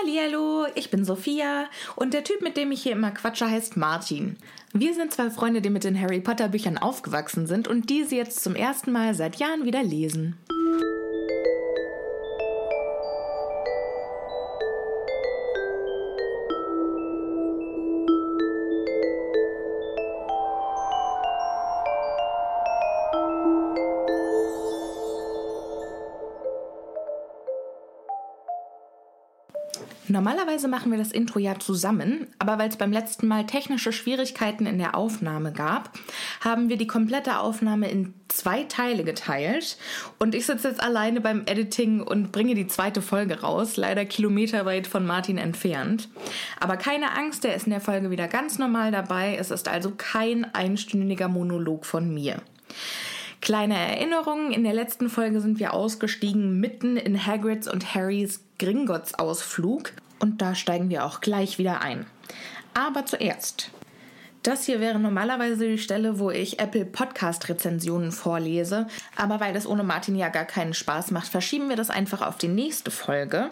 Hallihallo, ich bin Sophia und der Typ, mit dem ich hier immer quatsche, heißt Martin. Wir sind zwei Freunde, die mit den Harry Potter Büchern aufgewachsen sind und diese jetzt zum ersten Mal seit Jahren wieder lesen. Normalerweise machen wir das Intro ja zusammen, aber weil es beim letzten Mal technische Schwierigkeiten in der Aufnahme gab, haben wir die komplette Aufnahme in zwei Teile geteilt und ich sitze jetzt alleine beim Editing und bringe die zweite Folge raus, leider kilometerweit von Martin entfernt. Aber keine Angst, der ist in der Folge wieder ganz normal dabei, es ist also kein einstündiger Monolog von mir. Kleine Erinnerungen, in der letzten Folge sind wir ausgestiegen mitten in Hagrids und Harrys Gringotts-Ausflug und da steigen wir auch gleich wieder ein. Aber zuerst. Das hier wäre normalerweise die Stelle, wo ich Apple Podcast Rezensionen vorlese, aber weil das ohne Martin ja gar keinen Spaß macht, verschieben wir das einfach auf die nächste Folge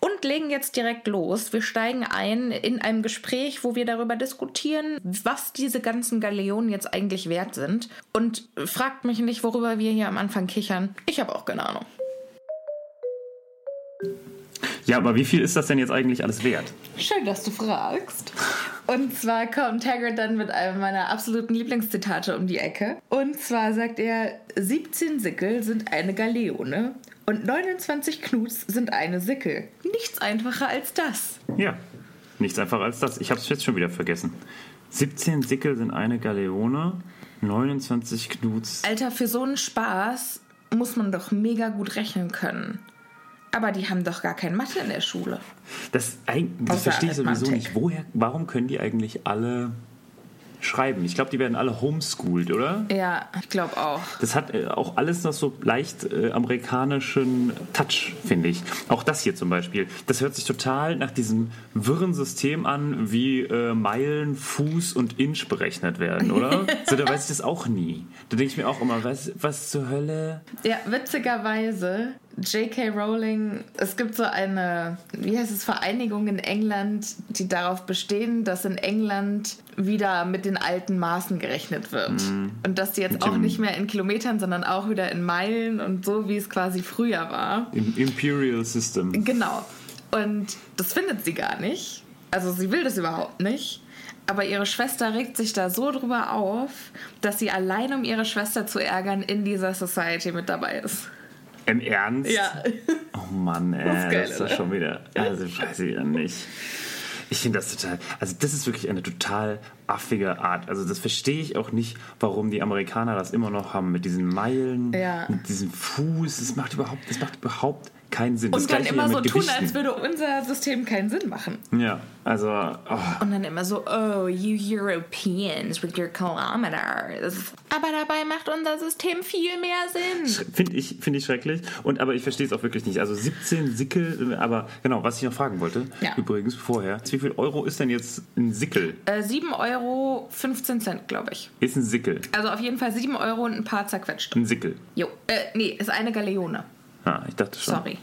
und legen jetzt direkt los. Wir steigen ein in einem Gespräch, wo wir darüber diskutieren, was diese ganzen Galeonen jetzt eigentlich wert sind und fragt mich nicht, worüber wir hier am Anfang kichern. Ich habe auch keine Ahnung. Ja, aber wie viel ist das denn jetzt eigentlich alles wert? Schön, dass du fragst. Und zwar kommt Hagrid dann mit einem meiner absoluten Lieblingszitate um die Ecke. Und zwar sagt er, 17 Sickel sind eine Galeone und 29 Knuts sind eine Sickel. Nichts einfacher als das. Ja, nichts einfacher als das. Ich habe es jetzt schon wieder vergessen. 17 Sickel sind eine Galeone, 29 Knuts. Alter, für so einen Spaß muss man doch mega gut rechnen können. Aber die haben doch gar kein Mathe in der Schule. Das, das verstehe ich sowieso nicht. Woher, warum können die eigentlich alle schreiben? Ich glaube, die werden alle homeschooled, oder? Ja, ich glaube auch. Das hat äh, auch alles noch so leicht äh, amerikanischen Touch, finde ich. Auch das hier zum Beispiel. Das hört sich total nach diesem wirren System an, wie äh, Meilen, Fuß und Inch berechnet werden, oder? so, da weiß ich das auch nie. Da denke ich mir auch immer, was, was zur Hölle? Ja, witzigerweise, J.K. Rowling, es gibt so eine, wie heißt es, Vereinigung in England, die darauf bestehen, dass in England wieder mit den alten Maßen gerechnet wird. Und dass die jetzt Mit auch nicht mehr in Kilometern, sondern auch wieder in Meilen und so, wie es quasi früher war. Im Imperial System. Genau. Und das findet sie gar nicht. Also sie will das überhaupt nicht. Aber ihre Schwester regt sich da so drüber auf, dass sie allein um ihre Schwester zu ärgern in dieser Society mit dabei ist. Im Ernst? Ja. Oh Mann, ey, Das ist ist, geil, das oder? schon wieder. Also weiß ich ja nicht. Ich finde das total. Also das ist wirklich eine total affige Art. Also das verstehe ich auch nicht, warum die Amerikaner das immer noch haben mit diesen Meilen, Ja. mit diesem Fuß. Das macht überhaupt, das macht überhaupt keinen Sinn. das Und dann Gleiche immer so mit tun, Gewichten. als würde unser System keinen Sinn machen. Ja, also oh, Und dann immer so, oh, you Europeans with your kilometers. Aber dabei macht unser System viel mehr Sinn. finde ich, finde ich schrecklich. Und aber ich verstehe es auch wirklich nicht. Also 17 Sickel, aber genau, was ich noch fragen wollte, Ja. übrigens vorher, wie viel Euro ist denn jetzt ein Sickel? Äh, 7 Euro 15 Cent, glaube ich. Ist ein Sickel. Also auf jeden Fall 7 Euro und ein paar zerquetscht. Ein Sickel. Jo, äh, nee, ist eine Galeone. Ah, ich dachte schon. Sorry.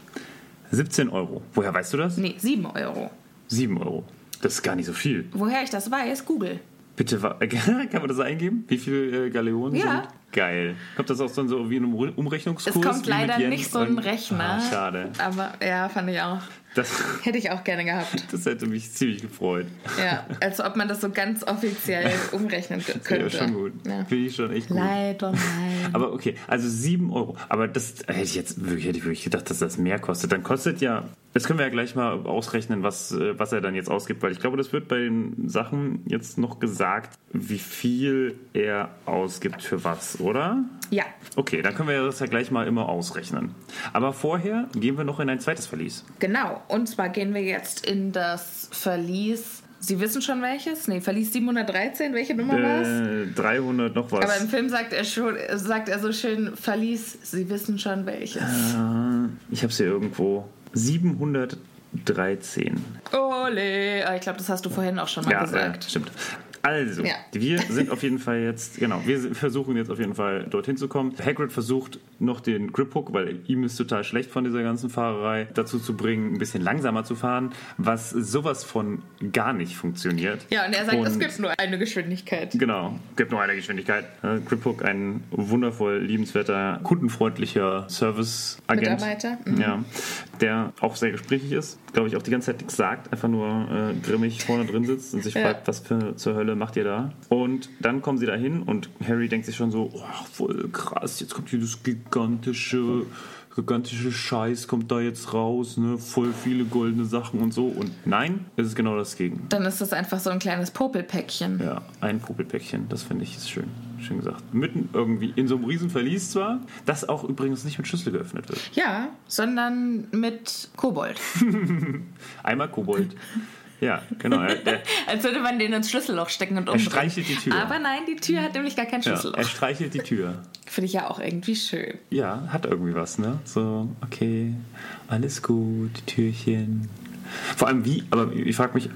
17 Euro. Woher weißt du das? Nee, 7 Euro. 7 Euro. Das ist gar nicht so viel. Woher ich das weiß, Google. Bitte, kann man das eingeben? Wie viele äh, Galeonen Ja. sind? Geil. Kommt das auch dann so wie in einem Umrechnungskurs? Es kommt leider nicht so ein Rechner. Ah, schade. Aber ja, fand ich auch. Das, Hätte ich auch gerne gehabt. das hätte mich ziemlich gefreut. Ja, als ob man das so ganz offiziell umrechnen k- Ja, könnte. schon gut. Ja. Finde ich schon echt gut. Leider nein. Aber okay, also 7 Euro. Aber das hätte ich jetzt wirklich, hätte ich wirklich gedacht, dass das mehr kostet. Dann kostet ja, das können wir ja gleich mal ausrechnen, was, äh, was er dann jetzt ausgibt, weil ich glaube, das wird bei den Sachen jetzt noch gesagt, wie viel er ausgibt für was, oder? Ja, Okay, dann können wir das ja gleich mal immer ausrechnen. Aber vorher gehen wir noch in ein zweites Verlies. genau. Und zwar gehen wir jetzt in das Verlies. Sie wissen schon welches? Nee, Verlies 713. Welche Nummer war es? Äh, 300 noch was. Aber im Film sagt er schon, sagt er so schön, Verlies, Sie wissen schon welches. Äh, ich habe es hier irgendwo. 713. Ole. Ich glaube, das hast du vorhin auch schon mal Ja, gesagt. Äh, stimmt. Also, Ja. wir sind auf jeden Fall jetzt, genau, wir versuchen jetzt auf jeden Fall dorthin zu kommen. Hagrid versucht noch den Griphook, weil ihm ist total schlecht von dieser ganzen Fahrerei, dazu zu bringen, ein bisschen langsamer zu fahren, was sowas von gar nicht funktioniert. Ja, und er sagt, es Und- gibt nur eine Geschwindigkeit. Genau, gibt nur eine Geschwindigkeit. Äh, Griphook, ein wundervoll liebenswerter, kundenfreundlicher Service-Agent. Mitarbeiter, mhm. Ja, der auch sehr gesprächig ist, glaube ich, auch die ganze Zeit nichts sagt, einfach nur äh, grimmig vorne drin sitzt und sich Ja. fragt, was für zur Hölle macht ihr da? Und dann kommen sie da hin und Harry denkt sich schon so, oh, voll krass, jetzt kommt hier das gigantische gigantische Scheiß kommt da jetzt raus, ne? Voll viele goldene Sachen und so. Und nein, es ist genau das Gegenteil. Dann ist das einfach so ein kleines Popelpäckchen. Ja, ein Popelpäckchen, das finde ich ist schön. Schön gesagt. Mitten irgendwie in so einem riesen Verlies zwar, das auch übrigens nicht mit Schlüssel geöffnet wird. Ja, sondern mit Kobold. Einmal Kobold. Ja, genau. Er, Als würde man den ins Schlüsselloch stecken und er umdrehen. streichelt die Tür. Aber nein, die Tür hat nämlich gar kein ja, Schlüsselloch. er streichelt die Tür. Finde ich ja auch irgendwie schön. Ja, hat irgendwie was, ne? So, okay, alles gut, Türchen. Vor allem wie, aber ich frage mich,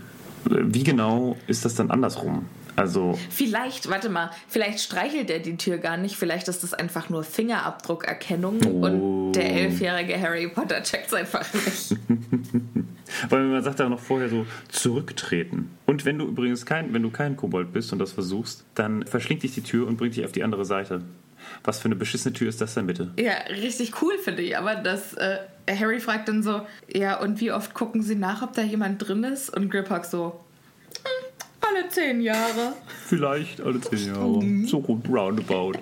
wie genau ist das dann andersrum? Also, Vielleicht, warte mal, vielleicht streichelt er die Tür gar nicht. Vielleicht ist das einfach nur Fingerabdruckerkennung Oh. und der elfjährige Harry Potter checkt es einfach nicht. Weil man sagt ja noch vorher so zurücktreten. Und wenn du übrigens kein, wenn du kein Kobold bist und das versuchst, dann verschlingt dich die Tür und bringt dich auf die andere Seite. Was für eine beschissene Tür ist das denn bitte? ja, richtig cool finde ich. Aber das, äh, Harry fragt dann so, ja, und wie oft gucken Sie nach, ob da jemand drin ist? Und Griphock so, "Hm, Alle zehn Jahre. Vielleicht alle zehn Jahre. So rund roundabout.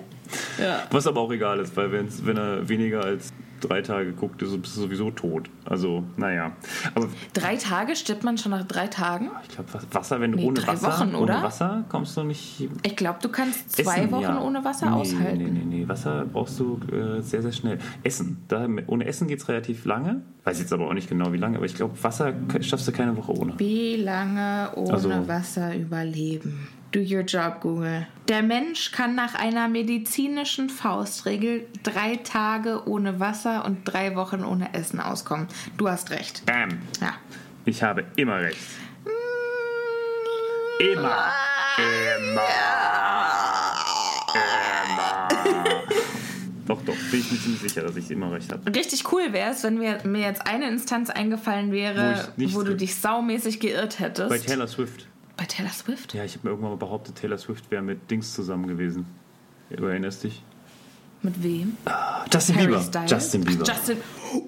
Ja. Was aber auch egal ist, weil wenn er weniger als drei Tage guckt, ist er sowieso tot. Also, naja. Aber Drei Tage stirbt man schon nach drei Tagen? ich glaube, Wasser, wenn du Nee, ohne Wasser, Wochen, oder? ohne Wasser kommst du nicht Ich glaube, du kannst zwei Essen, Wochen ja. ohne Wasser nee, aushalten. Nee, nee, nee. Wasser brauchst du äh, sehr, sehr schnell. Essen. Da, ohne Essen geht es relativ lange. Weiß jetzt aber auch nicht genau, wie lange. Aber ich glaube, Wasser schaffst du keine Woche ohne. Wie lange ohne Also- Wasser überleben? Do your job, Google. Der Mensch kann nach einer medizinischen Faustregel drei Tage ohne Wasser und drei Wochen ohne Essen auskommen. Du hast recht. Bam. Ja. Ich habe immer recht. Immer. Immer. Immer. Doch, doch. Bin ich mir ziemlich sicher, dass ich immer recht habe. Richtig cool wäre es, wenn mir, mir jetzt eine Instanz eingefallen wäre, Wo wo du dich saumäßig geirrt hättest. Bei Taylor Swift. Bei Taylor Swift? Ja, ich habe mir irgendwann mal behauptet, Taylor Swift wäre mit Dings zusammen gewesen. Du erinnerst dich? Mit wem? Justin Harry Bieber. Justin Bieber. Ach, Justin.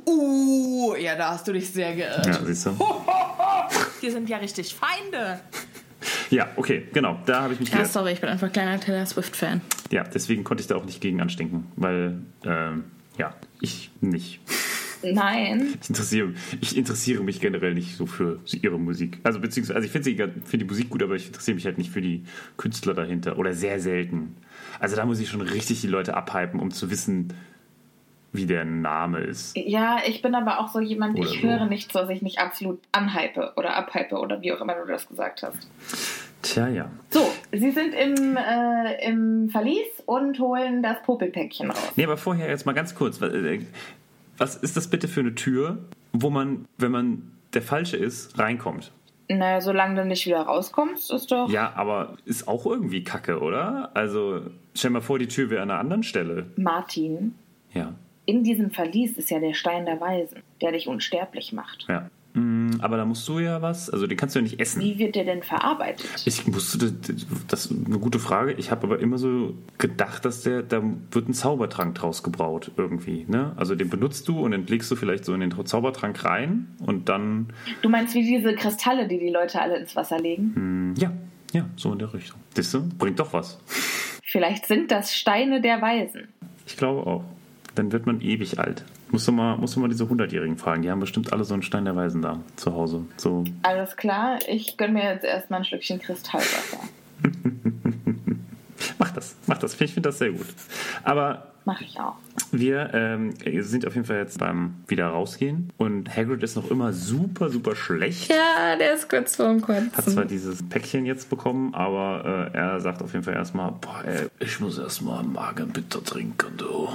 Uh, ja, da hast du dich sehr geirrt. ja, siehst du? Wir sind ja richtig Feinde. Ja, okay, genau. Da habe ich mich Ja, geirrt. sorry, ich bin einfach kleiner Taylor Swift-Fan. Ja, deswegen konnte ich da auch nicht gegen anstinken, weil, ähm, ja, ich nicht. Nein. Ich interessiere, ich interessiere mich generell nicht so für ihre Musik. Also beziehungsweise, also ich finde finde die Musik gut, aber ich interessiere mich halt nicht für die Künstler dahinter oder sehr selten. Also da muss ich schon richtig die Leute abhypen, um zu wissen, wie der Name ist. Ja, ich bin aber auch so jemand, Oder ich so. höre nicht so, dass ich mich absolut anhype oder abhype oder wie auch immer du das gesagt hast. Tja, ja. So, Sie sind im, äh, im Verlies und holen das Popelpäckchen raus. Nee, aber vorher jetzt mal ganz kurz. Was, ist das bitte für eine Tür, wo man, wenn man der Falsche ist, reinkommt? Naja, solange du nicht wieder rauskommst, ist doch. Ja, aber ist auch irgendwie kacke, oder? Also, stell mal vor, die Tür wäre an einer anderen Stelle. Martin, Ja, in diesem Verlies ist ja der Stein der Weisen, der dich unsterblich macht. ja. Mm, Aber da musst du ja was, also den kannst du ja nicht essen. Wie wird der denn verarbeitet? Ich musste, das ist eine gute Frage. Ich habe aber immer so gedacht, dass der, da wird ein Zaubertrank draus gebraut irgendwie. Ne? Also den benutzt du und den legst du vielleicht so in den Zaubertrank rein und dann, Du meinst wie diese Kristalle, die die Leute alle ins Wasser legen? mm, ja, ja, so in der Richtung. Siehst du, bringt doch was. Vielleicht sind das Steine der Weisen. Ich glaube auch. Dann wird man ewig alt. Musst du mal, musst du mal diese 100-Jährigen fragen. Die haben bestimmt alle so einen Stein der Weisen da zu Hause. So, Alles klar, ich gönn mir jetzt erstmal ein Schlückchen Kristallwasser. mach das, mach das. Ich finde das sehr gut. Aber Mach ich auch. Wir ähm, sind auf jeden Fall jetzt beim wieder rausgehen und Hagrid ist noch immer super, super schlecht. Ja, der ist kurz vorm Kotzen. Hat zwar dieses Päckchen jetzt bekommen, aber äh, er sagt auf jeden Fall erstmal, boah, ey, ich muss erstmal Magenbitter trinken, du.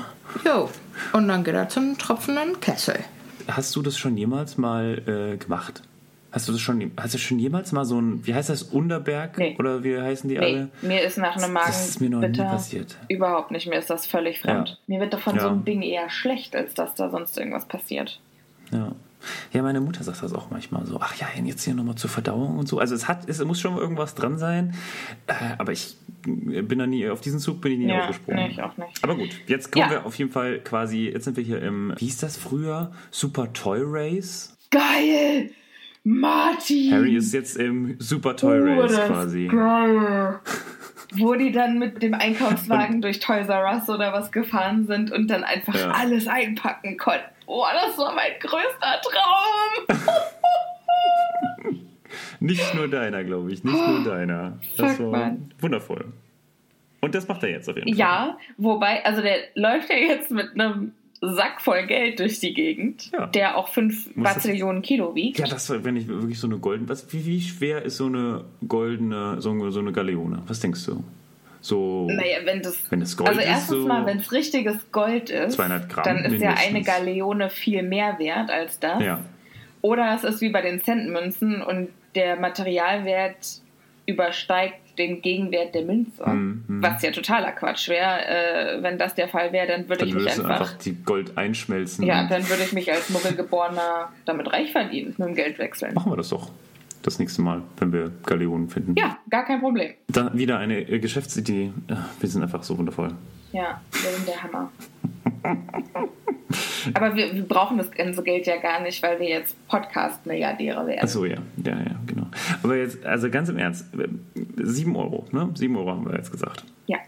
Jo, und dann geht er zum tropfenden Kessel. Hast du das schon jemals mal äh, gemacht? Hast du das schon, hast du schon jemals mal so ein, wie heißt das, Unterberg? Nee. Oder wie heißen die Nee, alle? mir ist nach einem Magen Das ist mir noch nie passiert. Überhaupt nicht, mir ist das völlig fremd. Ja. Mir wird doch von Ja. so einem Ding eher schlecht, als dass da sonst irgendwas passiert. Ja. Ja, meine Mutter sagt das auch manchmal so. Ach ja, jetzt hier nochmal zur Verdauung und so. Also es hat, es muss schon irgendwas dran sein. Äh, aber ich bin da nie, auf diesen Zug bin ich nie Ja, aufgesprungen. nee, ich auch nicht. Aber gut, jetzt kommen Ja. wir auf jeden Fall quasi, jetzt sind wir hier im, wie hieß das früher? Super Toy Race? Geil! Martin! Harry ist jetzt im Super Toy Oh, Race ist quasi. Geil. Wo die dann mit dem Einkaufswagen durch Toys R Us oder was gefahren sind und dann einfach Ja. alles einpacken konnten. Boah, das war mein größter Traum! Nicht nur deiner, glaube ich. Nicht nur deiner. Das Fuck, war Mann. wundervoll. Und das macht er jetzt auf jeden Fall. Ja, wobei, also der läuft ja jetzt mit einem Sack voll Geld durch die Gegend, Ja. der auch 5 Muss das- Bazillionen Kilo wiegt. Ja, das war, wenn ich wirklich so eine goldene. Was, wie, wie schwer ist so eine goldene, so, eine- so eine Galeone? Was denkst du? So. Naja, wenn das. Wenn es Gold also ist, erstens so mal, wenn es richtiges Gold ist, 200 Gramm dann ist ja eine mindestens. Galeone viel mehr wert als das. Ja. Oder es ist wie bei den Centmünzen und der Materialwert übersteigt den Gegenwert der Münze. Mhm, mhm. Was ja totaler Quatsch wäre. Äh, wenn das der Fall wäre, dann würde Dann ich mich einfach. einfach die Gold einschmelzen. ja, dann würde ich mich als Muggelgeborener damit reich verdienen, mit dem Geld wechseln. machen wir das doch. Das nächste Mal, wenn wir Galeonen finden. Ja, gar kein Problem. Dann wieder eine äh, Geschäftsidee. Ja, Wir sind einfach so wundervoll. Ja, wir sind der Hammer. Aber wir, wir brauchen das ganze Geld ja gar nicht, weil wir jetzt Podcast-Milliardäre werden. Achso, ja. Ja, ja, genau. Aber jetzt, also ganz im Ernst, 7 Euro, ne? 7 Euro haben wir jetzt gesagt. Ja.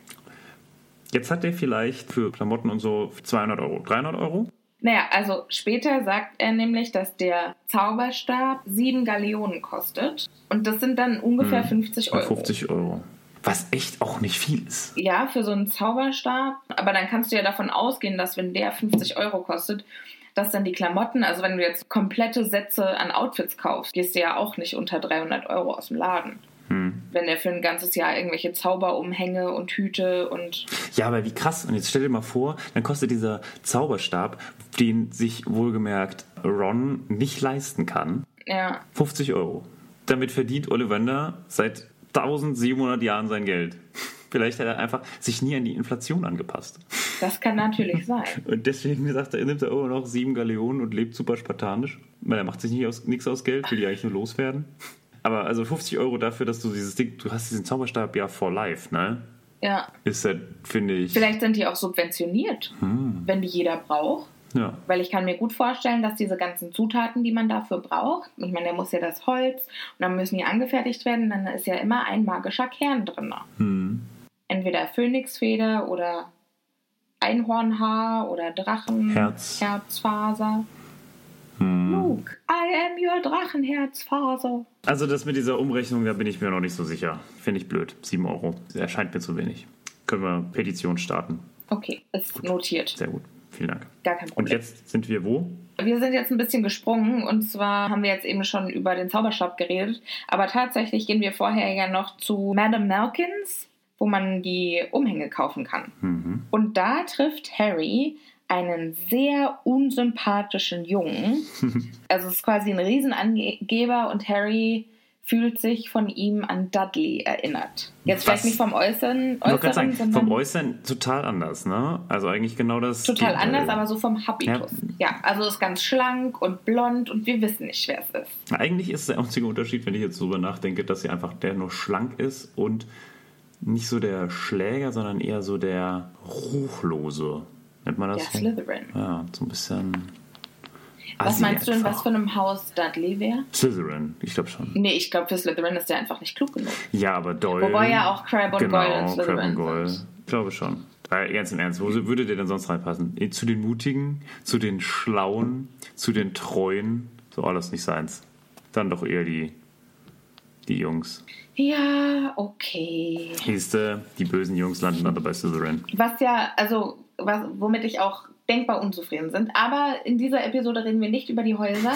Jetzt hat der vielleicht für Klamotten und so 200 Euro, 300 Euro. Naja, also später sagt er nämlich, dass der Zauberstab sieben Galeonen kostet. Und das sind dann ungefähr 50 Euro. 50 Euro. Was echt auch nicht viel ist. Ja, für so einen Zauberstab. Aber dann kannst du ja davon ausgehen, dass wenn der 50 Euro kostet, dass dann die Klamotten, also wenn du jetzt komplette Sätze an Outfits kaufst, gehst du ja auch nicht unter 300 Euro aus dem Laden. Wenn er für ein ganzes Jahr irgendwelche Zauberumhänge und Hüte und Ja, aber wie krass. Und jetzt stell dir mal vor, dann kostet dieser Zauberstab, den sich wohlgemerkt Ron nicht leisten kann, ja, 50 Euro. Damit verdient Ollivander seit 1700 Jahren sein Geld. Vielleicht hat er einfach sich nie an die Inflation angepasst. das kann natürlich sein. Und deswegen sagt er, nimmt er immer noch sieben Galeonen und lebt super spartanisch. Weil er macht sich nicht aus, nichts aus Geld, will die eigentlich nur loswerden. Aber also 50 Euro dafür, dass du dieses Ding, du hast diesen Zauberstab ja for life, ne? Ja. Ist halt, finde ich. Vielleicht sind die auch subventioniert, wenn die jeder braucht. Ja. Weil ich kann mir gut vorstellen, dass diese ganzen Zutaten, die man dafür braucht, ich meine, da muss ja das Holz und dann müssen die angefertigt werden, dann ist ja immer ein magischer Kern drin. Hm. Entweder Phönixfeder oder Einhornhaar oder Drachen, Herz. Herzfaser. Hm. Luke, I am your Drachenherzfaser. Also das mit dieser Umrechnung, da bin ich mir noch nicht so sicher. Finde ich blöd. 7 Euro. Erscheint mir zu wenig. Können wir Petition starten. Okay, ist notiert. Sehr gut. Vielen Dank. Gar kein Und Problem. jetzt sind wir wo? Wir sind jetzt ein bisschen gesprungen und zwar haben wir jetzt eben schon über den Zauberstab geredet, aber tatsächlich gehen wir vorher ja noch zu Madame Malkins, wo man die Umhänge kaufen kann. Mhm. Und da trifft Harry einen sehr unsympathischen Jungen. Also es ist quasi ein Riesenangeber und Harry fühlt sich von ihm an Dudley erinnert. Jetzt vielleicht Was? nicht vom Äußeren, Äußeren sagen, sondern vom Äußeren total anders, ne? Also eigentlich genau das. total Gegenteil. anders, aber so vom Habitus. Ja. also ist ganz schlank und blond und wir wissen nicht, wer es ist. Eigentlich ist der einzige Unterschied, wenn ich jetzt drüber nachdenke, dass sie einfach der nur schlank ist und nicht so der Schläger, sondern eher so der Ruchlose. Nennt man das so? Slytherin. Ja, so ein bisschen. Was Assi meinst du einfach. was für einem Haus Dudley wäre? Slytherin, ich glaube schon. Nee, ich glaube, für Slytherin ist der einfach nicht klug genug. Ja, aber Doyle. Wobei ja auch Crabbe und genau, Goyle in Slytherin Crabbe und Goyle. sind. Ich glaube schon. Weil, ganz im Ernst, wo würde der denn sonst reinpassen? Eh, Zu den Mutigen, zu den Schlauen, zu den Treuen. So alles nicht seins. Dann doch eher die, die Jungs. Ja, okay. Hießte, die bösen Jungs landen dann bei Slytherin. Was ja, also, was, womit ich auch denkbar unzufrieden sind. Aber in dieser Episode reden wir nicht über die Häuser.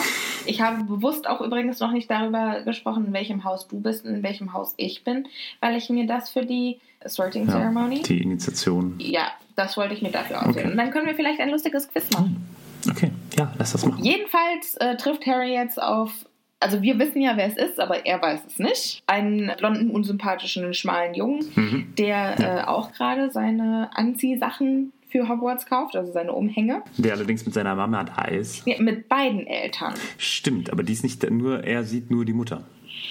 Ich habe bewusst auch übrigens noch nicht darüber gesprochen, in welchem Haus du bist und in welchem Haus ich bin, weil ich mir das für die Sorting Ja, Ceremony. die Initiation. Ja, das wollte ich mir dafür auswählen. Okay. Und dann können wir vielleicht ein lustiges Quiz machen. Okay, ja, lass das machen. Jedenfalls äh, trifft Harry jetzt auf, also wir wissen ja, wer es ist, aber er weiß es nicht. Einen blonden, unsympathischen, schmalen Jungen, Mhm. der äh, auch gerade seine Anziehsachen für Hogwarts kauft, also seine Umhänge. Der allerdings mit seiner Mama da ist. Ja, mit beiden Eltern. Stimmt, aber die ist nicht nur, er sieht nur die Mutter.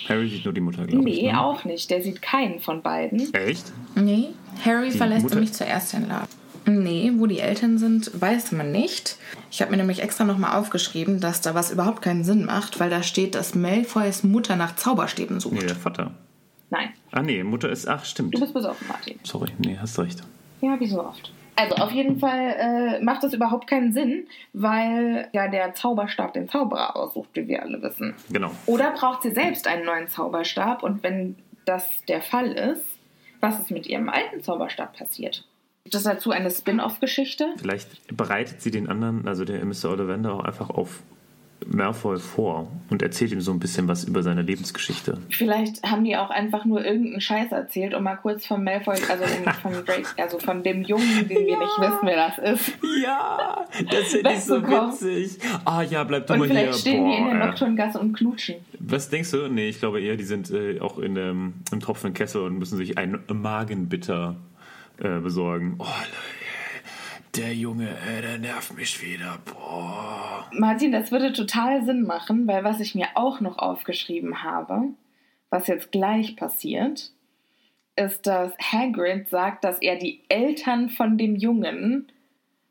Harry sieht nur die Mutter, glaube ich. Nee, ne? auch nicht. Der sieht keinen von beiden. Echt? Nee, Harry Die verlässt Mutter- nämlich zuerst den Laden. Nee, wo die Eltern sind, weiß man nicht. Ich habe mir nämlich extra nochmal aufgeschrieben, dass da was überhaupt keinen Sinn macht, weil da steht, dass Malfoys Mutter nach Zauberstäben sucht. Nee, der Vater. Nein, Ah, nee, Mutter ist. Ach, stimmt. du bist besoffen, Martin. Sorry, nee, hast recht. Ja, wie so oft. Also auf jeden Fall äh, macht das überhaupt keinen Sinn, weil ja der Zauberstab den Zauberer aussucht, wie wir alle wissen. Genau. Oder braucht sie selbst einen neuen Zauberstab und wenn das der Fall ist, was ist mit ihrem alten Zauberstab passiert? Gibt es dazu eine Spin-off-Geschichte? Vielleicht bereitet sie den anderen, also der Mr. Ollivander, auch einfach auf Malfoy vor und erzählt ihm so ein bisschen was über seine Lebensgeschichte. Vielleicht haben die auch einfach nur irgendeinen Scheiß erzählt, um mal kurz von Malfoy, also von Drake, also von dem Jungen, den wir nicht wissen, wer das ist. Ja, das finde ich so witzig. Ah ja, bleib du Und mal hier. vielleicht stehen die in der. Nocturngasse und klutschen. Was denkst du? Nee, ich glaube eher, die sind äh, auch in, ähm, im Kessel und müssen sich ein Magenbitter äh, besorgen. Oh, Leute, der Junge, ey, der nervt mich wieder. Boah. Martin, das würde total Sinn machen, weil was ich mir auch noch aufgeschrieben habe, was jetzt gleich passiert, ist, dass Hagrid sagt, dass er die Eltern von dem Jungen,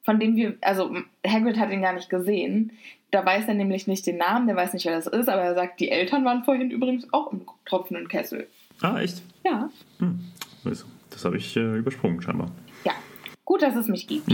von dem wir, also Hagrid hat ihn gar nicht gesehen, da weiß er nämlich nicht den Namen, der weiß nicht, wer das ist, aber er sagt, die Eltern waren vorhin übrigens auch im tropfenden Kessel. Ah, echt? Ja. Also, Das habe ich äh, übersprungen scheinbar. Ja. Gut, dass es mich gibt.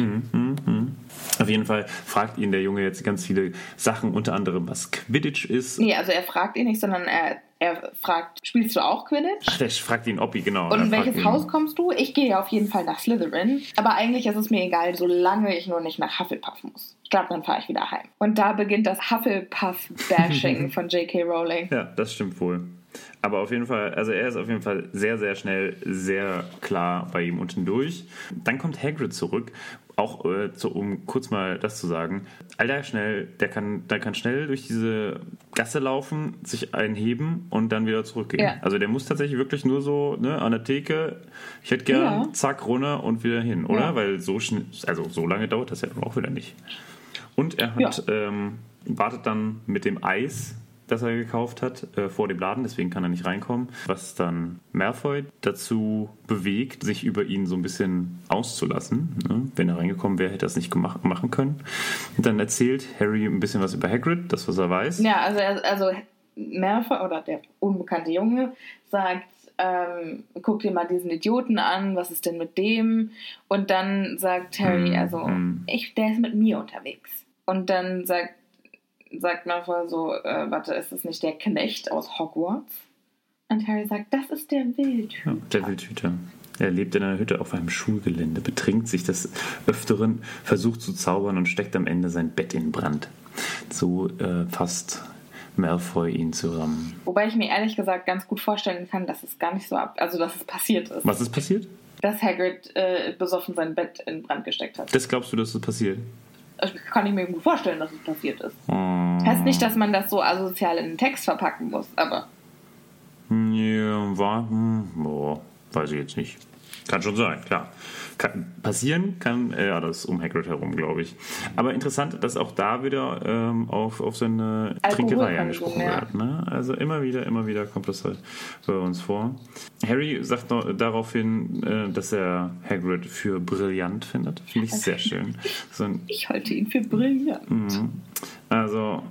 Auf jeden Fall fragt ihn der Junge jetzt ganz viele Sachen, unter anderem was Quidditch ist. Nee, also er fragt ihn nicht, sondern er, er fragt, spielst du auch Quidditch? Ach, der fragt ihn, ob ihn, genau. Und in welches ihn, Haus kommst du? Ich gehe auf jeden Fall nach Slytherin. Aber eigentlich ist es mir egal, solange ich nur nicht nach Hufflepuff muss. Ich glaube, dann fahre ich wieder heim. Und da beginnt das Hufflepuff-Bashing von J.K. Rowling. Ja, das stimmt wohl. Aber auf jeden Fall, also er ist auf jeden Fall sehr, sehr schnell, sehr klar bei ihm unten durch. Dann kommt Hagrid zurück, auch äh, zu, um kurz mal das zu sagen. Alter, schnell, der kann, der kann schnell durch diese Gasse laufen, sich einheben und dann wieder zurückgehen. Ja. Also der muss tatsächlich wirklich nur so ne, an der Theke, ich hätte gern, Ja. zack, runter und wieder hin, oder? Ja. Weil so schnell, also so lange dauert das ja auch wieder nicht. Und er hat, ähm, wartet dann mit dem Eis, das er gekauft hat, äh, vor dem Laden, deswegen kann er nicht reinkommen, was dann Malfoy dazu bewegt, sich über ihn so ein bisschen auszulassen. Ne? Wenn er reingekommen wäre, hätte er es nicht gemacht, machen können. Und dann erzählt Harry ein bisschen was über Hagrid, das, was er weiß. Ja, also, also Malfoy oder der unbekannte Junge sagt, ähm, guck dir mal diesen Idioten an, was ist denn mit dem? Und dann sagt Harry, Mm, also, mm. ich, der ist mit mir unterwegs. Und dann sagt, sagt Malfoy so, äh, warte, ist das nicht der Knecht aus Hogwarts? Und Harry sagt, das ist der Wildhüter. Ja, der Wildhüter. Er lebt in einer Hütte auf einem Schulgelände, betrinkt sich des Öfteren, versucht zu zaubern und steckt am Ende sein Bett in Brand. So äh, fasst Malfoy ihn zusammen. Wobei ich mir ehrlich gesagt ganz gut vorstellen kann, dass es gar nicht so ab, also dass es passiert ist. Was ist passiert? Dass Hagrid äh, besoffen sein Bett in Brand gesteckt hat. Das glaubst du, dass das passiert? Kann ich mir gut vorstellen, dass es passiert ist. Hm, Heißt nicht, dass man das so asozial in den Text verpacken muss, aber Ja, war, hm, boah, weiß ich jetzt nicht. Kann schon sein, klar. Kann, passieren kann äh, ja das um Hagrid herum, glaube ich. Aber interessant, dass auch da wieder ähm, auf, auf seine Trinkerei Alkoholkonsum, angesprochen ja. wird. Ne? Also immer wieder, immer wieder kommt das halt bei uns vor. Harry sagt noch daraufhin, äh, dass er Hagrid für brillant findet. Finde ich sehr schön. So ich halte ihn für brillant. also,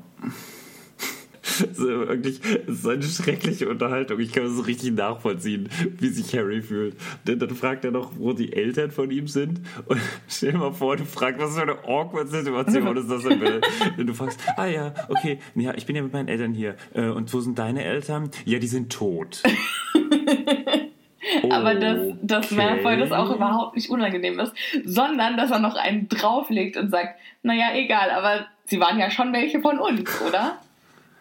so wirklich, ist eine schreckliche Unterhaltung. Ich kann es so richtig nachvollziehen, wie sich Harry fühlt. Denn dann fragt er noch, wo die Eltern von ihm sind. Und stell dir mal vor, du fragst, was für eine awkward Situation ist das denn? Und du fragst, ah ja, okay, ja, ich bin ja mit meinen Eltern hier. Äh, Und wo sind deine Eltern? Ja, die sind tot. Aber dass, dass Okay. Malfoy das auch überhaupt nicht unangenehm ist, sondern dass er noch einen drauflegt und sagt, naja, egal, aber sie waren ja schon welche von uns, oder?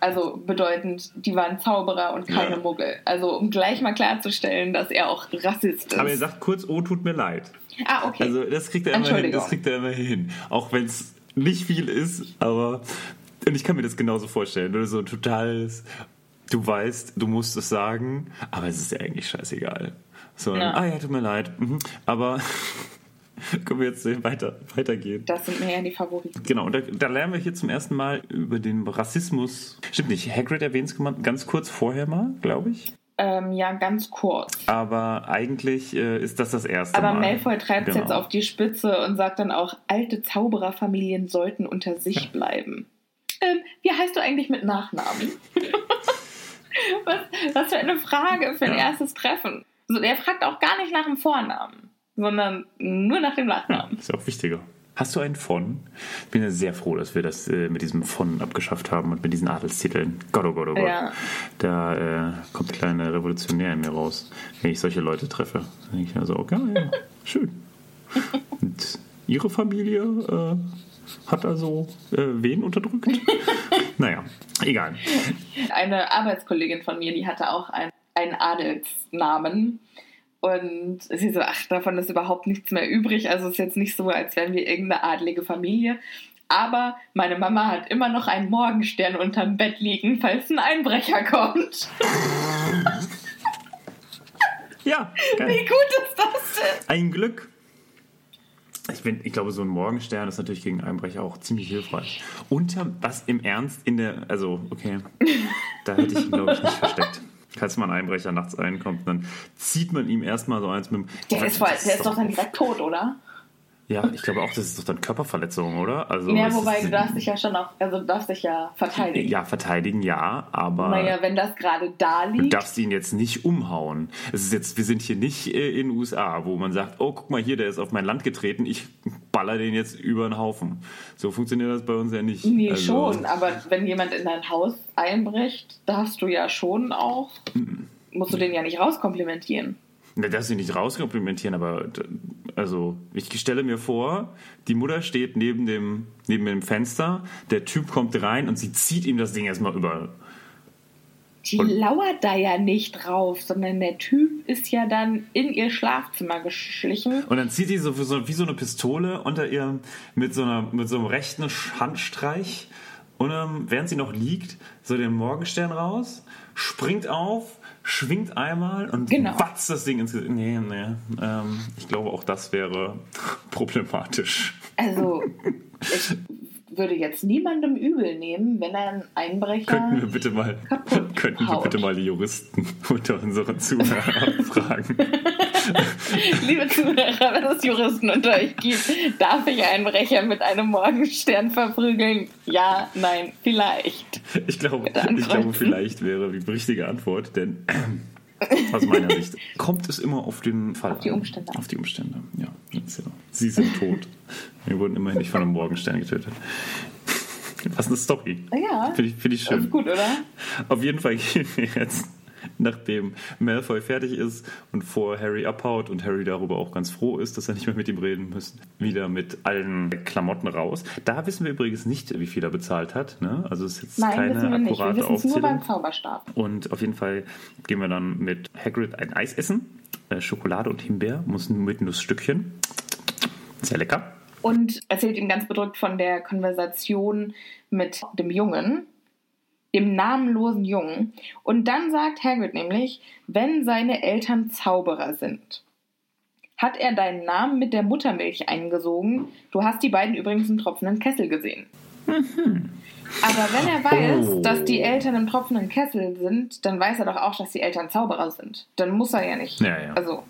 Also bedeutend, die waren Zauberer und keine Ja. Muggel. Also um gleich mal klarzustellen, dass er auch Rassist ist. Aber er sagt kurz, oh, tut mir leid. ah, okay. Also das kriegt er immer hin. Das kriegt er immer hin. Auch wenn es nicht viel ist, aber und ich kann mir das genauso vorstellen. Nur so totales, du weißt, du musst es sagen, aber es ist ja eigentlich scheißegal. So, Ja. ah ja, tut mir leid. Mhm. Aber können wir jetzt weiter, weitergehen. das sind mir ja die Favoriten. Genau, und da, da lernen wir hier zum ersten Mal über den Rassismus. Stimmt nicht, Hagrid erwähnt es ganz kurz vorher mal, glaube ich. Ähm, ja, ganz kurz. Aber eigentlich äh, ist das das erste Aber Mal. Malfoy treibt es Genau. jetzt auf die Spitze und sagt dann auch, alte Zaubererfamilien sollten unter sich bleiben. Ähm, wie heißt du eigentlich mit Nachnamen? was, was für eine Frage für ein Ja. erstes Treffen. So, der fragt auch gar nicht nach dem Vornamen, sondern nur nach dem Ja, Nachnamen. ist ja auch wichtiger. Hast du einen von? Ich bin ja sehr froh, dass wir das äh, mit diesem von abgeschafft haben und mit diesen Adelstiteln. Gott, oh Gott, oh Gott. Ja. Da äh, kommt der kleine Revolutionär in mir raus, wenn ich solche Leute treffe. Dann denke ich mir so, okay, ja, schön. Und ihre Familie äh, hat also äh, wen unterdrückt? naja, egal. Eine Arbeitskollegin von mir, die hatte auch einen, einen Adelsnamen. Und sie so, ach, davon ist überhaupt nichts mehr übrig. Also es ist jetzt nicht so, als wären wir irgendeine adlige Familie. Aber meine Mama hat immer noch einen Morgenstern unterm Bett liegen, falls ein Einbrecher kommt. Ja, Wie geil. gut ist das denn? Ein Glück. Ich, bin, ich glaube, so ein Morgenstern ist natürlich gegen Einbrecher auch ziemlich hilfreich. Unter was im Ernst in der. Also, okay. Da hätte ich ihn, glaube ich, nicht versteckt. Falls mal ein Einbrecher nachts reinkommt, dann zieht man ihm erstmal so eins mit dem. Der ist, voll, der ist doch dann direkt tot, oder? Ja, ich glaube auch, das ist doch dann Körperverletzung, oder? Also Ja, wobei du darfst dich ja schon auch, also du darfst dich ja verteidigen. Ja, verteidigen ja, aber Naja, wenn das gerade da du liegt. darfst ihn jetzt nicht umhauen. Es ist jetzt, wir sind hier nicht äh, in den USA, wo man sagt, oh, guck mal hier, der ist auf mein Land getreten, ich baller den jetzt über den Haufen. So funktioniert das bei uns ja nicht. Nee, Also, schon, aber wenn jemand in dein Haus einbricht, darfst du ja schon auch, musst du den ja nicht rauskomplimentieren. Ne, darfst du nicht rauskomplimentieren, aber also ich stelle mir vor, die Mutter steht neben dem, neben dem Fenster, der Typ kommt rein und sie zieht ihm das Ding erstmal über. Die Und- lauert da ja nicht drauf, sondern der Typ ist ja dann in ihr Schlafzimmer geschlichen. Und dann zieht die so, so wie so eine Pistole unter ihr mit so, einer, mit so einem rechten Handstreich und ähm, während sie noch liegt, so den Morgenstern raus, springt auf, schwingt einmal und Genau. watzt das Ding ins Gesicht. Nee, nee. Ähm, ich glaube, auch das wäre problematisch. Also, ich würde jetzt niemandem übel nehmen, wenn er einen Einbrecher. Könnten wir bitte mal, könnten wir bitte mal die Juristen unter unseren Zuhörern fragen? Liebe Zuhörer, wenn es Juristen unter euch gibt, darf ich Einbrecher mit einem Morgenstern verprügeln? Ja, nein, vielleicht. Ich glaube, ich glaube, vielleicht wäre die richtige Antwort, denn aus meiner Sicht kommt es immer auf den Fall Auf die. Umstände an. Auf die Umstände, ja. Ja. Sie sind tot. Wir wurden immerhin nicht von einem Morgenstern getötet. Was eine Story. Ja, Finde ich, finde ich das schön. ist gut, oder? Auf jeden Fall gehen wir jetzt, nachdem Malfoy fertig ist und vor Harry abhaut und Harry darüber auch ganz froh ist, dass er nicht mehr mit ihm reden muss, wieder mit allen Klamotten raus. Da wissen wir übrigens nicht, wie viel er bezahlt hat. Ne? Also es ist jetzt Nein, keine wissen wir nicht. Wir akkurate wissen es nur Aufzählung. beim Zauberstab. Und auf jeden Fall gehen wir dann mit Hagrid ein Eis essen. Äh, Schokolade und Himbeer, muss mit Nussstückchen. Sehr lecker. Und erzählt ihm ganz bedrückt von der Konversation mit dem Jungen, dem namenlosen Jungen. Und dann sagt Hagrid nämlich, wenn seine Eltern Zauberer sind, hat er deinen Namen mit der Muttermilch eingesogen. Du hast die beiden übrigens im tropfenden Kessel gesehen. Aber wenn er weiß, Oh. dass die Eltern im tropfenden Kessel sind, dann weiß er doch auch, dass die Eltern Zauberer sind. Dann muss er ja nicht. Ja, ja. Also,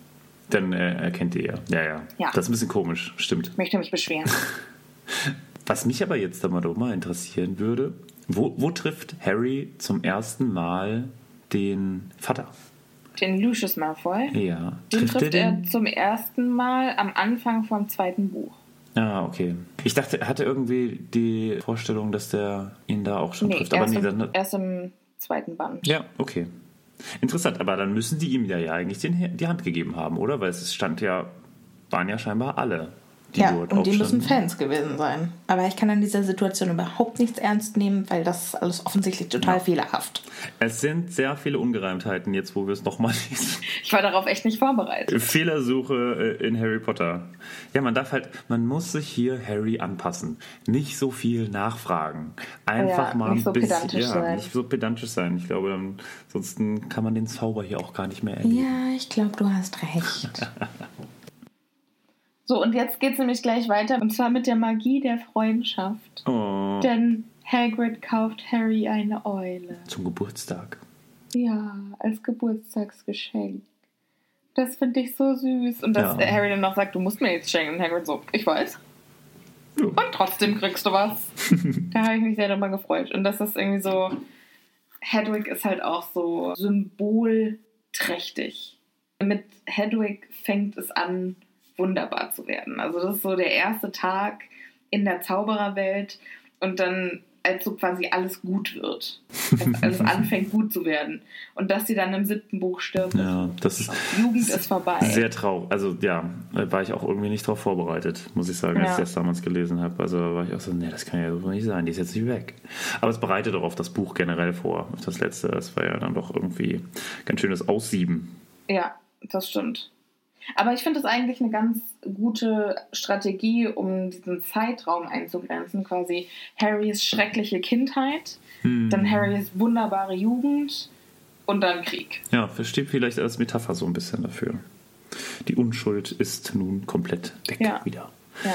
Dann äh, erkennt ihr ja. Ja, ja. Ja. Das ist ein bisschen komisch, stimmt. ich möchte mich beschweren. Was mich aber jetzt doch mal interessieren würde, wo, wo trifft Harry zum ersten Mal den Vater? Den Lucius Malfoy. Ja. Den trifft, er den? zum ersten Mal am Anfang vom zweiten Buch. Ah, okay. Ich dachte, er hatte irgendwie die Vorstellung, dass der ihn da auch schon Nee, trifft. Aber erst, nee, im, dann, erst im zweiten Band. Ja, okay. Interessant, aber dann müssen die ihm ja, ja eigentlich den, die Hand gegeben haben, oder? Weil es stand ja, waren ja scheinbar alle, die ja, dort und die müssen Fans gewesen sein. Aber ich kann an dieser Situation überhaupt nichts ernst nehmen, weil das ist alles offensichtlich total fehlerhaft. Es sind sehr viele Ungereimtheiten, jetzt wo wir es nochmal lesen. Ich war darauf echt nicht vorbereitet. Fehlersuche äh, in Harry Potter. Ja, man darf halt, man muss sich hier Harry anpassen. Nicht so viel nachfragen. Einfach Ja, mal nicht so ein bisschen, pedantisch ja, sein. nicht so pedantisch sein. Ich glaube, dann, ansonsten kann man den Zauber hier auch gar nicht mehr erleben. Ja, ich glaube, du hast recht. So, und jetzt geht's nämlich gleich weiter. Und zwar mit der Magie der Freundschaft. Oh, Denn Hagrid kauft Harry eine Eule. zum Geburtstag. Ja, als Geburtstagsgeschenk. Das finde ich so süß. Und dass Ja. Harry dann noch sagt, du musst mir jetzt schenken. Und Hagrid so, ich weiß. Ja. Und trotzdem kriegst du was. da habe ich mich sehr darüber gefreut. Und das ist irgendwie so, Hedwig ist halt auch so symbolträchtig. Mit Hedwig fängt es an, wunderbar zu werden. Also das ist so der erste Tag in der Zaubererwelt und dann als so quasi alles gut wird. Als alles anfängt gut zu werden. Und dass sie dann im siebten Buch stirbt. Ja, das ist Jugend ist vorbei. sehr traurig. Also ja, da war ich auch irgendwie nicht drauf vorbereitet, muss ich sagen, als Ja. ich das damals gelesen habe. Also war ich auch so, nee, das kann ja so nicht sein, die ist jetzt nicht weg. Aber es bereitet auch auf das Buch generell vor, auf das letzte. Das war ja dann doch irgendwie ganz schönes Aussieben. Ja, das stimmt. Aber ich finde es eigentlich eine ganz gute Strategie, um diesen Zeitraum einzugrenzen. Quasi Harrys schreckliche Kindheit, Hm. dann Harrys wunderbare Jugend und dann Krieg. Ja, versteht vielleicht als Metapher so ein bisschen dafür. Die Unschuld ist nun komplett weg Ja. wieder. Ja.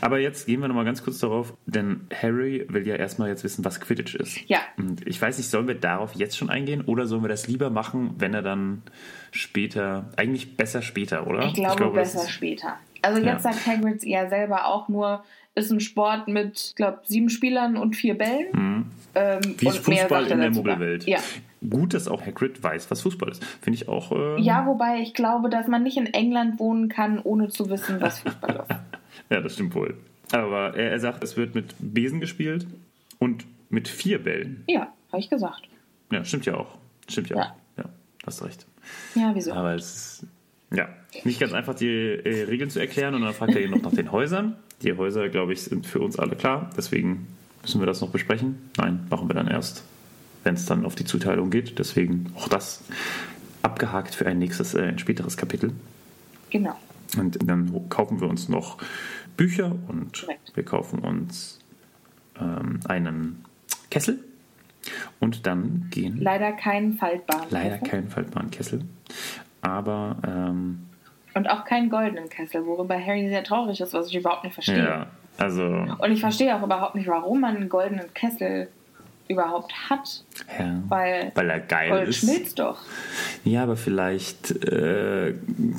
Aber jetzt gehen wir nochmal ganz kurz darauf, denn Harry will ja erstmal jetzt wissen, was Quidditch ist. Ja. Und ich weiß nicht, sollen wir darauf jetzt schon eingehen oder sollen wir das lieber machen, wenn er dann später, eigentlich besser später, oder? Ich glaube, das besser ist- später. Also Ja. jetzt sagt Hagrid ja selber auch nur, ist ein Sport mit, glaube sieben Spielern und vier Bällen. Mhm. Ähm, Wie und Fußball in der Muggelwelt. Ja. Gut, dass auch Hagrid weiß, was Fußball ist. Finde ich auch. Äh, ja, wobei ich glaube, dass man nicht in England wohnen kann, ohne zu wissen, was Fußball ist. Ja, das stimmt wohl. Aber er, er sagt, es wird mit Besen gespielt und mit vier Bällen. Ja, habe ich gesagt. Ja, stimmt ja auch. Stimmt ja, Ja. auch. Ja, hast recht. Ja, wieso? Aber es ist ja nicht ganz einfach, die äh, Regeln zu erklären. Und dann fragt er ihn noch nach den Häusern. Die Häuser, glaube ich, sind für uns alle klar. Deswegen müssen wir das noch besprechen. Nein, machen wir dann erst, wenn es dann auf die Zuteilung geht. Deswegen auch das abgehakt für ein nächstes, äh, ein späteres Kapitel. Genau. Und dann kaufen wir uns noch Bücher und wir kaufen uns ähm, einen Kessel. Und dann gehen Leider keinen faltbaren leider Kessel. keinen faltbaren Kessel. Aber ähm, Und auch keinen goldenen Kessel, worüber Harry sehr traurig ist, was ich überhaupt nicht verstehe. ja, also Und ich verstehe auch überhaupt nicht, warum man einen goldenen Kessel überhaupt hat, ja, weil weil er geil Gold ist. schmilzt doch. Ja, aber vielleicht äh,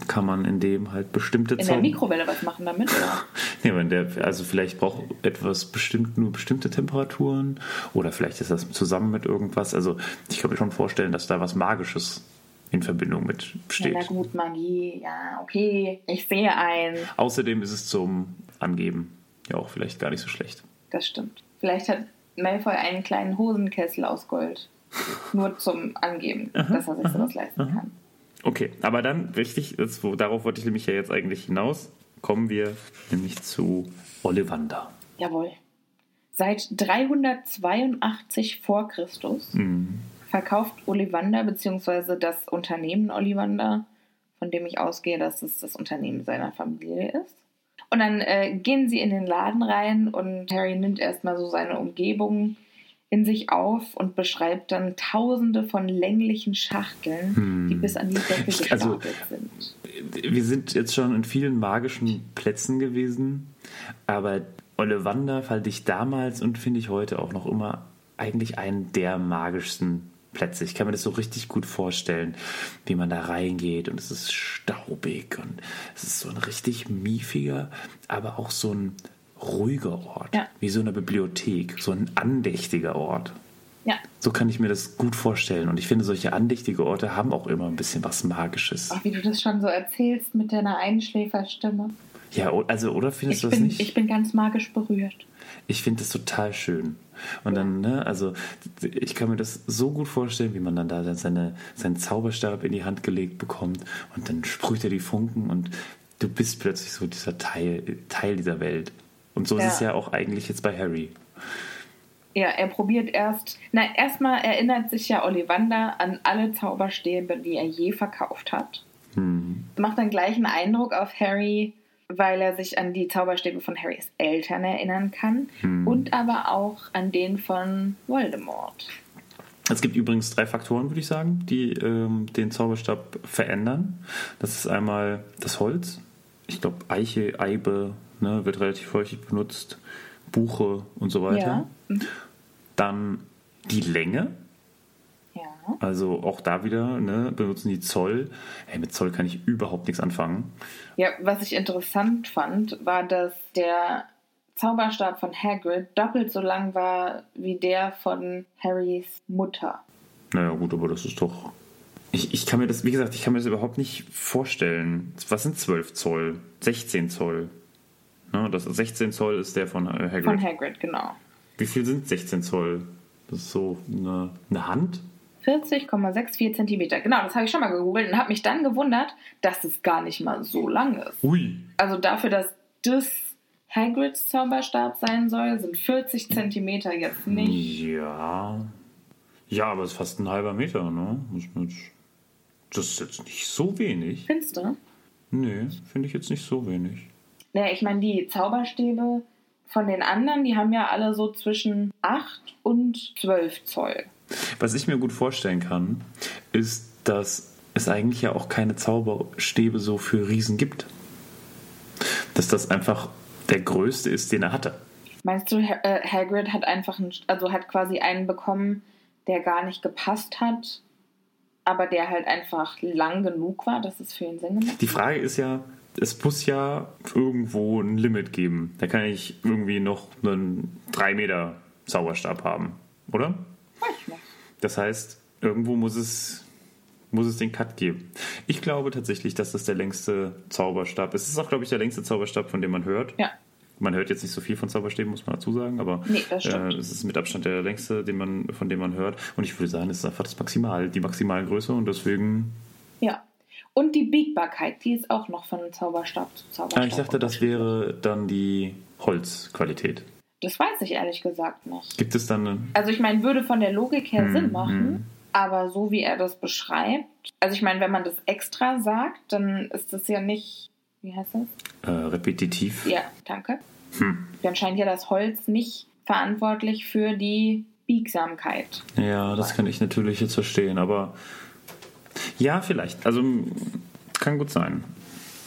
kann man in dem halt bestimmte In der Zauber. Mikrowelle was machen damit, oder? Ja, wenn der, also vielleicht braucht etwas bestimmt nur bestimmte Temperaturen oder vielleicht ist das zusammen mit irgendwas. Also ich kann mir schon vorstellen, dass da was Magisches in Verbindung mit Ja, steht. na gut, Magie, ja, okay, ich sehe ein. Außerdem ist es zum Angeben ja auch vielleicht gar nicht so schlecht. Das stimmt. Vielleicht hat Malfoy einen kleinen Hosenkessel aus Gold. Nur zum Angeben, dass er sich sowas leisten kann. Okay, aber dann richtig, das, darauf wollte ich nämlich ja jetzt eigentlich hinaus, kommen wir nämlich zu Ollivander. Jawohl. Seit 382 vor Christus Mhm. verkauft Ollivander bzw. das Unternehmen Ollivander, von dem ich ausgehe, dass es das Unternehmen seiner Familie ist. Und dann äh, gehen sie in den Laden rein und Harry nimmt erstmal so seine Umgebung in sich auf und beschreibt dann tausende von länglichen Schachteln, die bis an die Decke also- gestapelt sind. Wir sind jetzt schon in vielen magischen Plätzen gewesen, aber Ollivander fand ich damals und finde ich heute auch noch immer eigentlich einen der magischsten Plätze. Ich kann mir das so richtig gut vorstellen, wie man da reingeht und es ist staubig und es ist so ein richtig miefiger, aber auch so ein ruhiger Ort, Ja. wie so eine Bibliothek, so ein andächtiger Ort. Ja, So kann ich mir das gut vorstellen. Und ich finde, solche andächtige Orte haben auch immer ein bisschen was Magisches. auch wie du das schon so erzählst mit deiner Einschläferstimme. Ja, also, oder findest Ich du das bin, nicht? ich bin ganz magisch berührt. Ich finde das total schön. Und dann, ne, also ich kann mir das so gut vorstellen, wie man dann da seine, seinen Zauberstab in die Hand gelegt bekommt und dann sprüht er die Funken und du bist plötzlich so dieser Teil, Teil dieser Welt. Und so Ja. ist es ja auch eigentlich jetzt bei Harry. Ja, er probiert erst. Na, erstmal erinnert sich ja Ollivander an alle Zauberstäbe, die er je verkauft hat. Hm. Macht dann gleich einen Eindruck auf Harry, weil er sich an die Zauberstäbe von Harrys Eltern erinnern kann. Und aber auch an den von Voldemort. Es gibt übrigens drei Faktoren, würde ich sagen, die ähm, den Zauberstab verändern. Das ist einmal das Holz. Ich glaube, Eiche, Eibe ne, wird relativ häufig benutzt. Buche und so weiter. Ja. Dann die Länge. Also auch da wieder ne, benutzen die Zoll. Hey, mit Zoll kann ich überhaupt nichts anfangen. Ja, was ich interessant fand, war, dass der Zauberstab von Hagrid doppelt so lang war wie der von Harrys Mutter. Naja, gut, aber das ist doch. Ich, ich kann mir das, wie gesagt, ich kann mir das überhaupt nicht vorstellen. Was sind 12 Zoll? 16 Zoll. Ne, das 16 Zoll ist der von äh, Hagrid. Von Hagrid, genau. Wie viel sind 16 Zoll? Das ist so eine, eine Hand? 40,64 Zentimeter. Genau, das habe ich schon mal gegoogelt und habe mich dann gewundert, dass es gar nicht mal so lang ist. Ui. Also dafür, dass das Hagrids Zauberstab sein soll, sind 40 Zentimeter jetzt nicht. Ja. Ja, aber es ist fast ein halber Meter, ne? Das ist jetzt nicht so wenig. Findest du? Nee, finde ich jetzt nicht so wenig. Ja, ich meine, die Zauberstäbe von den anderen, die haben ja alle so zwischen 8 und 12 Zoll. Was ich mir gut vorstellen kann, ist, dass es eigentlich ja auch keine Zauberstäbe so für Riesen gibt. Dass das einfach der größte ist, den er hatte. Meinst du, äh, Hagrid hat einfach, einen, also hat quasi einen bekommen, der gar nicht gepasst hat, aber der halt einfach lang genug war, dass es für ihn Sinn gemacht Die Frage ist ja, es muss ja irgendwo ein Limit geben. Da kann ich irgendwie noch einen 3 Meter Zauberstab haben, oder? Nicht. Das heißt, irgendwo muss es, muss es den Cut geben. Ich glaube tatsächlich, dass das der längste Zauberstab ist. Es ist auch, glaube ich, der längste Zauberstab, von dem man hört. Ja. Man hört jetzt nicht so viel von Zauberstäben, muss man dazu sagen, aber Nee, äh, es ist mit Abstand der längste, den man, von dem man hört. Und ich würde sagen, es ist einfach das Maximal, die maximale Größe und deswegen. Ja. Und die Biegbarkeit, die ist auch noch von Zauberstab zu Zauberstab. Ah, ich dachte, das wäre dann die Holzqualität. Das weiß ich ehrlich gesagt nicht. Gibt es dann eine. Also ich meine, würde von der Logik her Hm, Sinn machen, aber so wie er das beschreibt, also ich meine, wenn man das extra sagt, dann ist das ja nicht, wie heißt das? Äh, repetitiv. Ja, danke. Hm. Dann scheint ja das Holz nicht verantwortlich für die Biegsamkeit. Ja, das kann ich natürlich jetzt verstehen, aber ja, vielleicht. Also kann gut sein,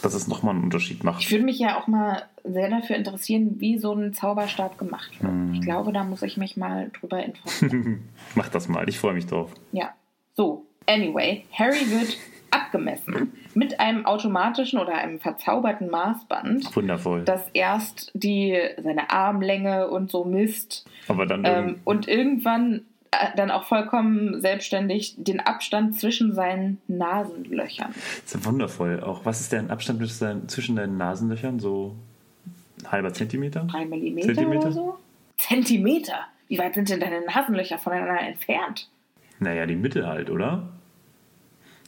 dass es nochmal einen Unterschied Ich macht. würde mich ja auch mal sehr dafür interessieren, wie so ein Zauberstab gemacht wird. Hm. Ich glaube, da muss ich mich mal drüber informieren. Mach das mal, ich freue mich drauf. Ja. So, anyway, Harry wird abgemessen mit einem automatischen oder einem verzauberten Maßband, Wundervoll. das erst die seine Armlänge und so misst aber dann ähm, und irgendwann dann auch vollkommen selbstständig den Abstand zwischen seinen Nasenlöchern. ist ja wundervoll. Auch was ist der Abstand zwischen deinen Nasenlöchern? So ein halber Zentimeter? Drei Millimeter, Zentimeter? oder so? Zentimeter? Wie weit sind denn deine Nasenlöcher voneinander entfernt? Naja, die Mitte halt, oder?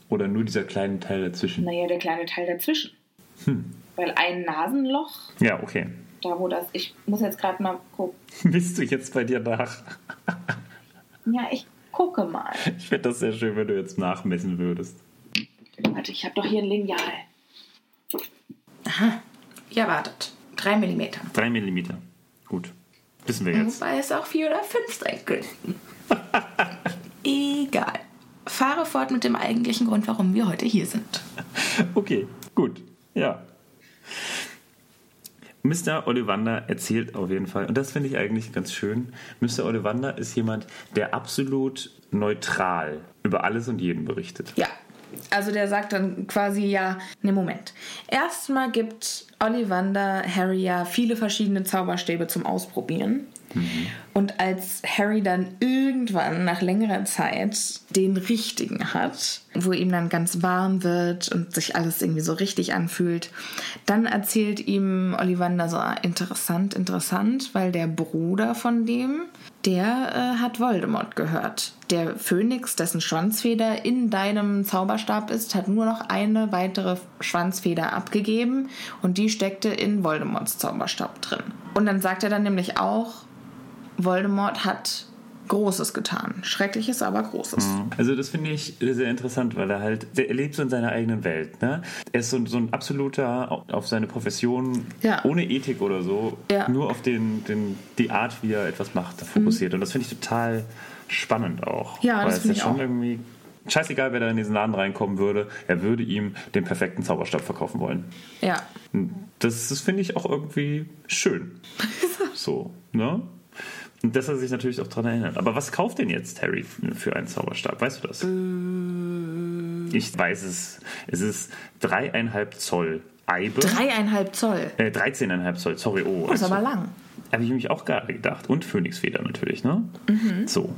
Oder nur dieser kleine Teil dazwischen? Naja, der kleine Teil dazwischen. Hm. Weil ein Nasenloch, Ja, okay. da wo das, ich muss jetzt gerade mal gucken. Bist du jetzt bei dir nach? Ja, ich gucke mal. Ich fände das sehr schön, wenn du jetzt nachmessen würdest. Warte, ich habe doch hier ein Lineal. Ja, wartet. Drei Millimeter. Drei Millimeter. Gut. Wissen wir jetzt. Wobei es auch vier oder fünf sein könnten. Egal. Fahre fort mit dem eigentlichen Grund, warum wir heute hier sind. Okay, gut. Ja. Mr. Ollivander erzählt auf jeden Fall, und das finde ich eigentlich ganz schön, Mr. Ollivander ist jemand, der absolut neutral über alles und jeden berichtet. Ja. Also der sagt dann quasi ja, ne Moment. Erstmal gibt Ollivander Harry ja viele verschiedene Zauberstäbe zum Ausprobieren. Und als Harry dann irgendwann nach längerer Zeit den richtigen hat, wo ihm dann ganz warm wird und sich alles irgendwie so richtig anfühlt, dann erzählt ihm Ollivander so ah, interessant, interessant, weil der Bruder von dem, der äh, hat Voldemort gehört. Der Phönix, dessen Schwanzfeder in deinem Zauberstab ist, hat nur noch eine weitere Schwanzfeder abgegeben und die steckte in Voldemorts Zauberstab drin. Und dann sagt er dann nämlich auch, Voldemort hat Großes getan. Schreckliches, aber Großes. Also das finde ich sehr interessant, weil er halt, er lebt so in seiner eigenen Welt. Ne? Er ist so, so ein absoluter auf seine Profession, Ja. ohne Ethik oder so, Ja. nur auf den, den, die Art, wie er etwas macht, fokussiert. Und das finde ich total spannend auch. Ja, weil das es finde ja ich schon auch. irgendwie scheißegal, wer da in diesen Laden reinkommen würde, er würde ihm den perfekten Zauberstab verkaufen wollen. Ja. Das, das finde ich auch irgendwie schön. so, ne? Und dass er sich natürlich auch daran erinnert. Aber was kauft denn jetzt Harry für einen Zauberstab? Weißt du das? Ich weiß es. Es ist dreieinhalb Zoll Eibe. Dreieinhalb Zoll. Äh, 13,5 Zoll, sorry. Oh, Das ist also- aber lang. habe ich mich auch gerade gedacht. Und Phönixfeder natürlich, ne? Mhm. So.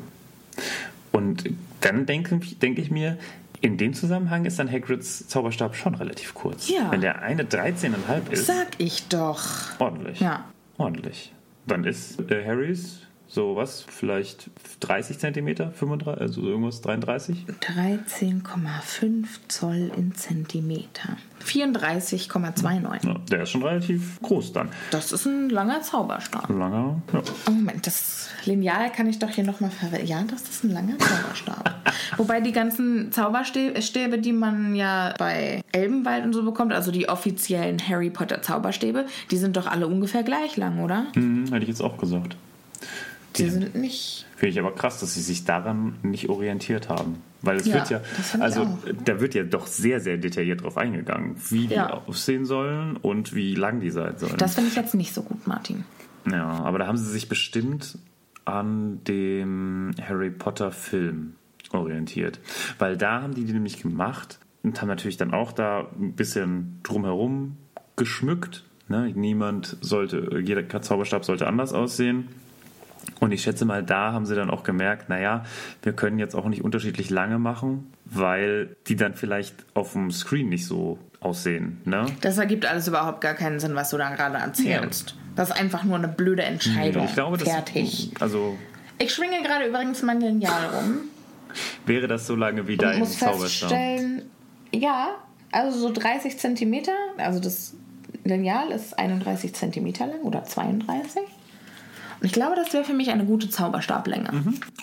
Und dann denke denke ich mir, in dem Zusammenhang ist dann Hagrids Zauberstab schon relativ kurz. Ja. Wenn der eine 13,5 ist, Sag ich doch. ordentlich. Ja. Ordentlich. Dann ist äh, Harrys so was, vielleicht 30 Zentimeter, 35, also irgendwas 33? 13,5 Zoll in Zentimeter. 34,29. Ja, der ist schon relativ groß dann. Das ist ein langer Zauberstab. Langer, ja. Oh Moment, das Lineal kann ich doch hier nochmal verwenden. Ja, das ist ein langer Zauberstab. Wobei die ganzen Zauberstäbe, die man ja bei Elbenwald und so bekommt, also die offiziellen Harry Potter Zauberstäbe, die sind doch alle ungefähr gleich lang, oder? Hm, hätte ich jetzt auch gesagt. Die sind nicht. Finde ich aber krass, dass sie sich daran nicht orientiert haben. Weil es Ja, wird ja, also da wird ja doch sehr, sehr detailliert drauf eingegangen, wie die Ja. aussehen sollen und wie lang die sein sollen. Das finde ich jetzt nicht so gut, Martin. Ja, aber da haben sie sich bestimmt an dem Harry Potter Film orientiert. Weil da haben die die nämlich gemacht und haben natürlich dann auch da ein bisschen drumherum geschmückt. Ne? Niemand sollte, jeder Zauberstab sollte anders aussehen. Und ich schätze mal, da haben sie dann auch gemerkt, naja, wir können jetzt auch nicht unterschiedlich lange machen, weil die dann vielleicht auf dem Screen nicht so aussehen. Ne? Das ergibt alles überhaupt gar keinen Sinn, was du da gerade erzählst. Das ist einfach nur eine blöde Entscheidung. Ich glaube, das, Fertig. Also Ich schwinge gerade übrigens mein Lineal rum wäre das so lange wie dein muss Zauberstab. ja, also so 30 Zentimeter, also das Lineal ist 31 Zentimeter lang oder 32. Und ich glaube, das wäre für mich eine gute Zauberstablänge.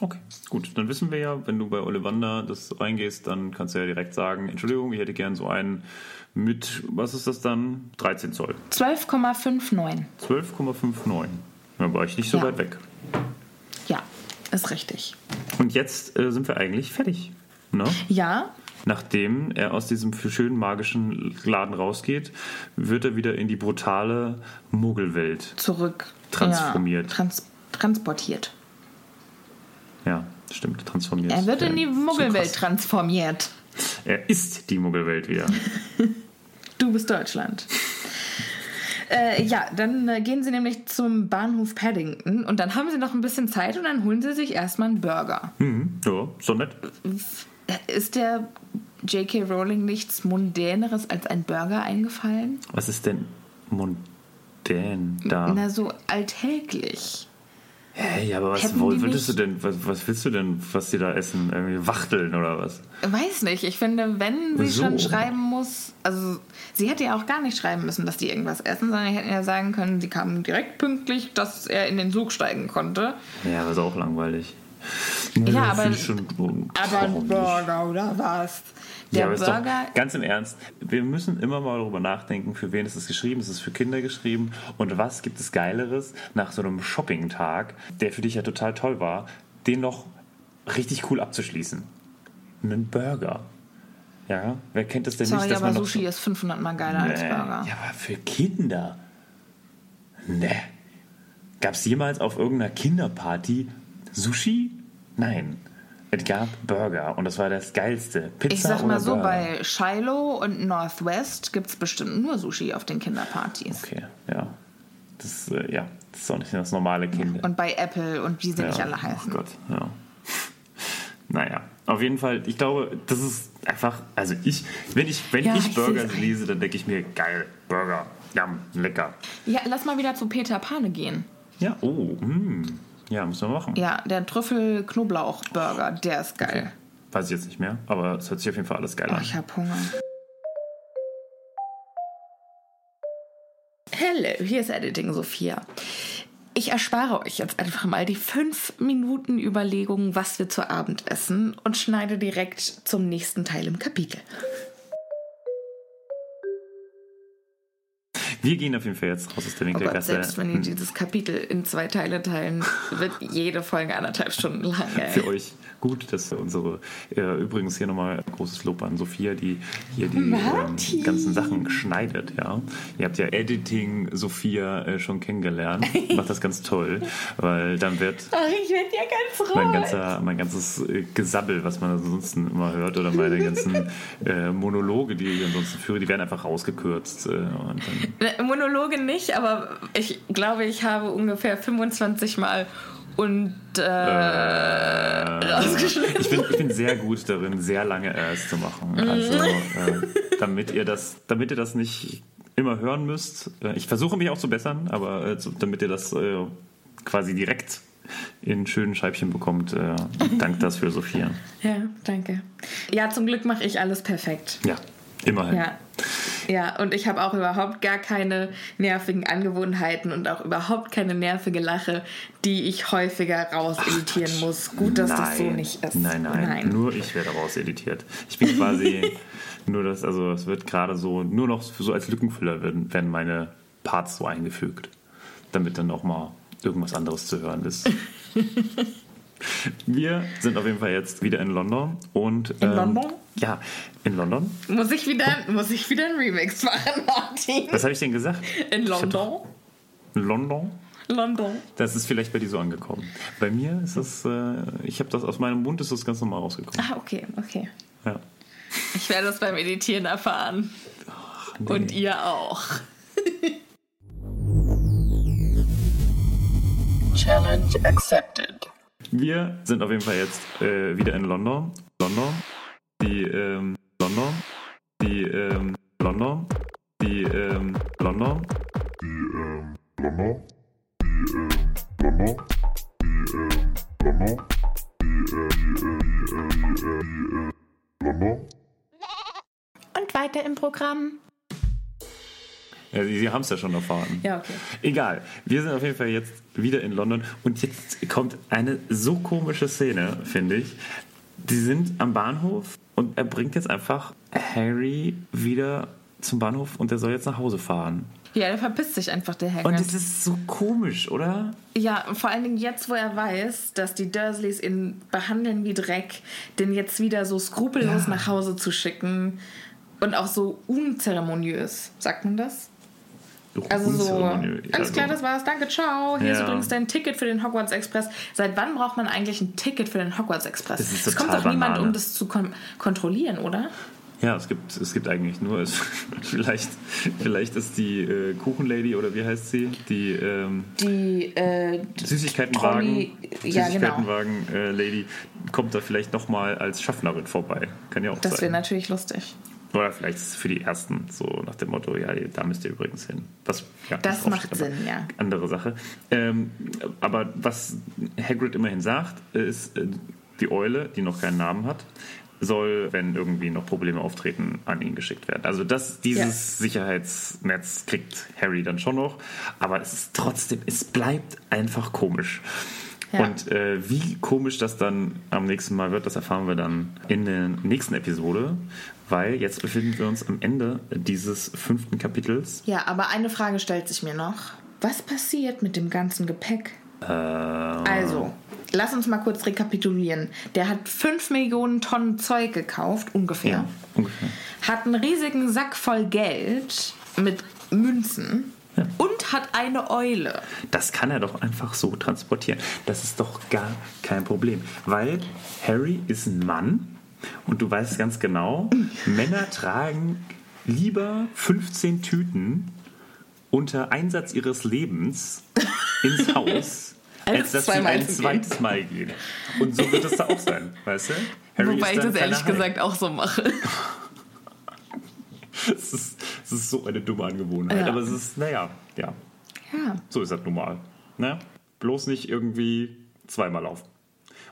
Okay, gut. Dann wissen wir ja, wenn du bei Ollivander das reingehst, dann kannst du ja direkt sagen, Entschuldigung, ich hätte gern so einen mit, was ist das dann? 13 Zoll. 12,59. 12,59. Da war ich nicht so Ja. weit weg. Ja, ist richtig. Und jetzt äh, sind wir eigentlich fertig. Ne? Ja, Nachdem er aus diesem schönen magischen Laden rausgeht, wird er wieder in die brutale Muggelwelt. zurück. Transformiert. Ja, trans transportiert. Ja, stimmt, transformiert. Er wird in die Ja, Muggelwelt so transformiert. Er ist die Muggelwelt wieder. Du bist Deutschland. Äh, ja, dann äh, gehen sie nämlich zum Bahnhof Paddington und dann haben sie noch ein bisschen Zeit und dann holen sie sich erstmal einen Burger. Mhm, ja, so nett. Ist der J.K. Rowling nichts Mundäneres als ein Burger eingefallen? Was ist denn mondän da? Na, so alltäglich. Hey, aber was Hätten wo, die würdest du denn, was, was willst du denn, was die da essen? Irgendwie Wachteln oder was? Weiß nicht, ich finde, wenn sie So. schon schreiben muss, also sie hätte ja auch gar nicht schreiben müssen, dass die irgendwas essen, sondern hätten ja sagen können, sie kamen direkt pünktlich, dass er in den Zug steigen konnte. Ja, aber ist auch langweilig. Ja, aber- Find ich schon, Aber ein? Burger oder was? Ja, Der aber ist Burger, doch, ganz im Ernst, wir müssen immer mal darüber nachdenken, für wen ist es geschrieben, ist es für Kinder geschrieben und was gibt es Geileres nach so einem Shopping-Tag, der für dich ja total toll war, den noch richtig cool abzuschließen. Einen Burger. Ja, wer kennt es denn sorry, nicht, dass aber man noch Sushi ist 500 Mal geiler als Nee. Burger. Ja, aber für Kinder. Ne. Gab es jemals auf irgendeiner Kinderparty Sushi? Nein. Es gab Burger und das war das Geilste. Pizza Ich sag mal so, Burger. bei Shiloh und Northwest gibt es bestimmt nur Sushi auf den Kinderpartys. Okay, ja. Das, äh, ja, das ist auch nicht das normale Kind. Und bei Apple und wie sie ja. nicht alle heißen. Oh Gott, ja. Naja, auf jeden Fall, ich glaube, das ist einfach, also ich, wenn ich, wenn Ja, ich ich Burger lese, dann denke ich mir, geil, Burger, jam, lecker. Ja, lass mal wieder zu Peter Pane gehen. Ja, oh, hm. Ja, müssen wir machen. Ja, der Trüffel-Knoblauch-Burger, der ist geil. Weiß ich jetzt nicht mehr, aber es hört sich auf jeden Fall alles geil Oh, an. ich hab Hunger. Hello, hier ist Editing Sophia. Ich erspare euch jetzt einfach mal die fünf Minuten Überlegung, was wir zu Abend essen und schneide direkt zum nächsten Teil im Kapitel. Wir gehen auf jeden Fall jetzt raus aus der Oh Gott, Winkelgasse. selbst wenn ihr dieses Kapitel in zwei Teile teilen, wird jede Folge anderthalb Stunden lang. Ey. für euch gut, dass wir unsere, äh, übrigens hier nochmal großes Lob an Sophia, die hier die ähm, ganzen Sachen schneidet, ja. Ihr habt ja Editing Sophia äh, schon kennengelernt, macht das ganz toll, weil dann wird Ach, ich werde ja ganz mein, rot. ganzer, mein ganzes äh, Gesabbel, was man ansonsten immer hört, oder meine ganzen äh, Monologe, die ich ansonsten führe, die werden einfach rausgekürzt. Äh, und dann, Ne, Monologe nicht, aber ich glaube, ich habe ungefähr 25 Mal und äh, rausgeschnitten. ich, bin, ich bin sehr gut darin, sehr lange Äs zu machen. Also, äh, damit, ihr das, damit ihr das nicht immer hören müsst. Äh, ich versuche mich auch zu bessern, aber äh, damit ihr das äh, quasi direkt in schönen Scheibchen bekommt, äh, dank das für Sophia. Ja, danke. Ja, zum Glück mache ich alles perfekt. Ja, immerhin. Ja. Ja, und ich habe auch überhaupt gar keine nervigen Angewohnheiten und auch überhaupt keine nervige Lache, die ich häufiger raus editieren muss. Gut, dass das so nicht ist. Nein, nein, Nur ich werde raus editiert. Ich bin quasi nur das, also es wird gerade so, nur noch so als Lückenfüller werden, werden meine Parts so eingefügt. Damit dann auch mal irgendwas anderes zu hören ist. Wir sind auf jeden Fall jetzt wieder in London und In ähm, London? Ja, in London. Muss ich wieder, muss ich wieder einen Remix machen, Martin? Was habe ich denn gesagt? In London? London? London. Das ist vielleicht bei dir so angekommen. Bei mir ist das, äh, ich habe das aus meinem Mund ist das ganz normal rausgekommen. Ah, okay, okay. Ja. Ich werde das beim Editieren erfahren. Nee. Und ihr auch. Challenge accepted. Wir sind auf jeden Fall jetzt äh, wieder in London. London. Die, ähm, London. Die, ähm, London. Die, ähm, London. Und weiter im Programm. Ja, Sie, haben es ja schon erfahren. Ja, okay. Egal. Wir sind auf jeden Fall jetzt wieder in London und jetzt kommt eine so komische Szene, finde ich. Die sind am Bahnhof und er bringt jetzt einfach Harry wieder zum Bahnhof und er soll jetzt nach Hause fahren. Ja, der verpisst sich einfach, der Hagrid. Und das ist so komisch, oder? Ja, vor allen Dingen jetzt, wo er weiß, dass die Dursleys ihn behandeln wie Dreck, den jetzt wieder so skrupellos Ja. nach Hause zu schicken und auch so unzeremoniös, sagt man das? Also so, alles klar, das war's, danke, ciao. Hier ist Ja. übrigens dein Ticket für den Hogwarts Express. Seit wann braucht man eigentlich ein Ticket für den Hogwarts Express? Das ist es kommt doch niemand, Banane. um das zu kon kontrollieren, oder? Ja, es gibt, es gibt eigentlich nur, es, vielleicht, vielleicht ist die äh, Kuchenlady oder wie heißt sie? Die ähm, Die, äh, Süßigkeitenwagen, ja, genau. Süßigkeitenwagen äh, Lady kommt da vielleicht nochmal als Schaffnerin vorbei. Kann ja auch das wäre sein. natürlich lustig. Oder vielleicht für die ersten, so nach dem Motto, ja, da müsst ihr übrigens hin. Was, ja, Das macht Sinn, ja. Andere Sache. Ähm, aber was Hagrid immerhin sagt, ist, äh, die Eule, die noch keinen Namen hat, soll, wenn irgendwie noch Probleme auftreten, an ihn geschickt werden. Also das, dieses Sicherheitsnetz kriegt Harry dann schon noch, aber es ist trotzdem, es bleibt einfach komisch. Ja. Und äh, wie komisch das dann am nächsten Mal wird, das erfahren wir dann in der nächsten Episode, weil jetzt befinden wir uns am Ende dieses fünften Kapitels. Ja, aber eine Frage stellt sich mir noch. Was passiert mit dem ganzen Gepäck? Äh, Also, lass uns mal kurz rekapitulieren. Der hat 5 Millionen Tonnen Zeug gekauft, ungefähr. ja, ungefähr. Hat einen riesigen Sack voll Geld mit Münzen und hat eine Eule. Das kann er doch einfach so transportieren. Das ist doch gar kein Problem. Weil Harry ist ein Mann und du weißt ganz genau, Männer tragen lieber 15 Tüten unter Einsatz ihres Lebens ins Haus, als dass sie ein zweites Mal gehen. Und so wird es da auch sein, weißt du? Harry Wobei ich das ehrlich Hulk. gesagt auch so mache. Es ist, es ist so eine dumme Angewohnheit. Ja. Aber es ist, naja, ja, Ja. so ist das normal. Ne? Bloß nicht irgendwie zweimal laufen.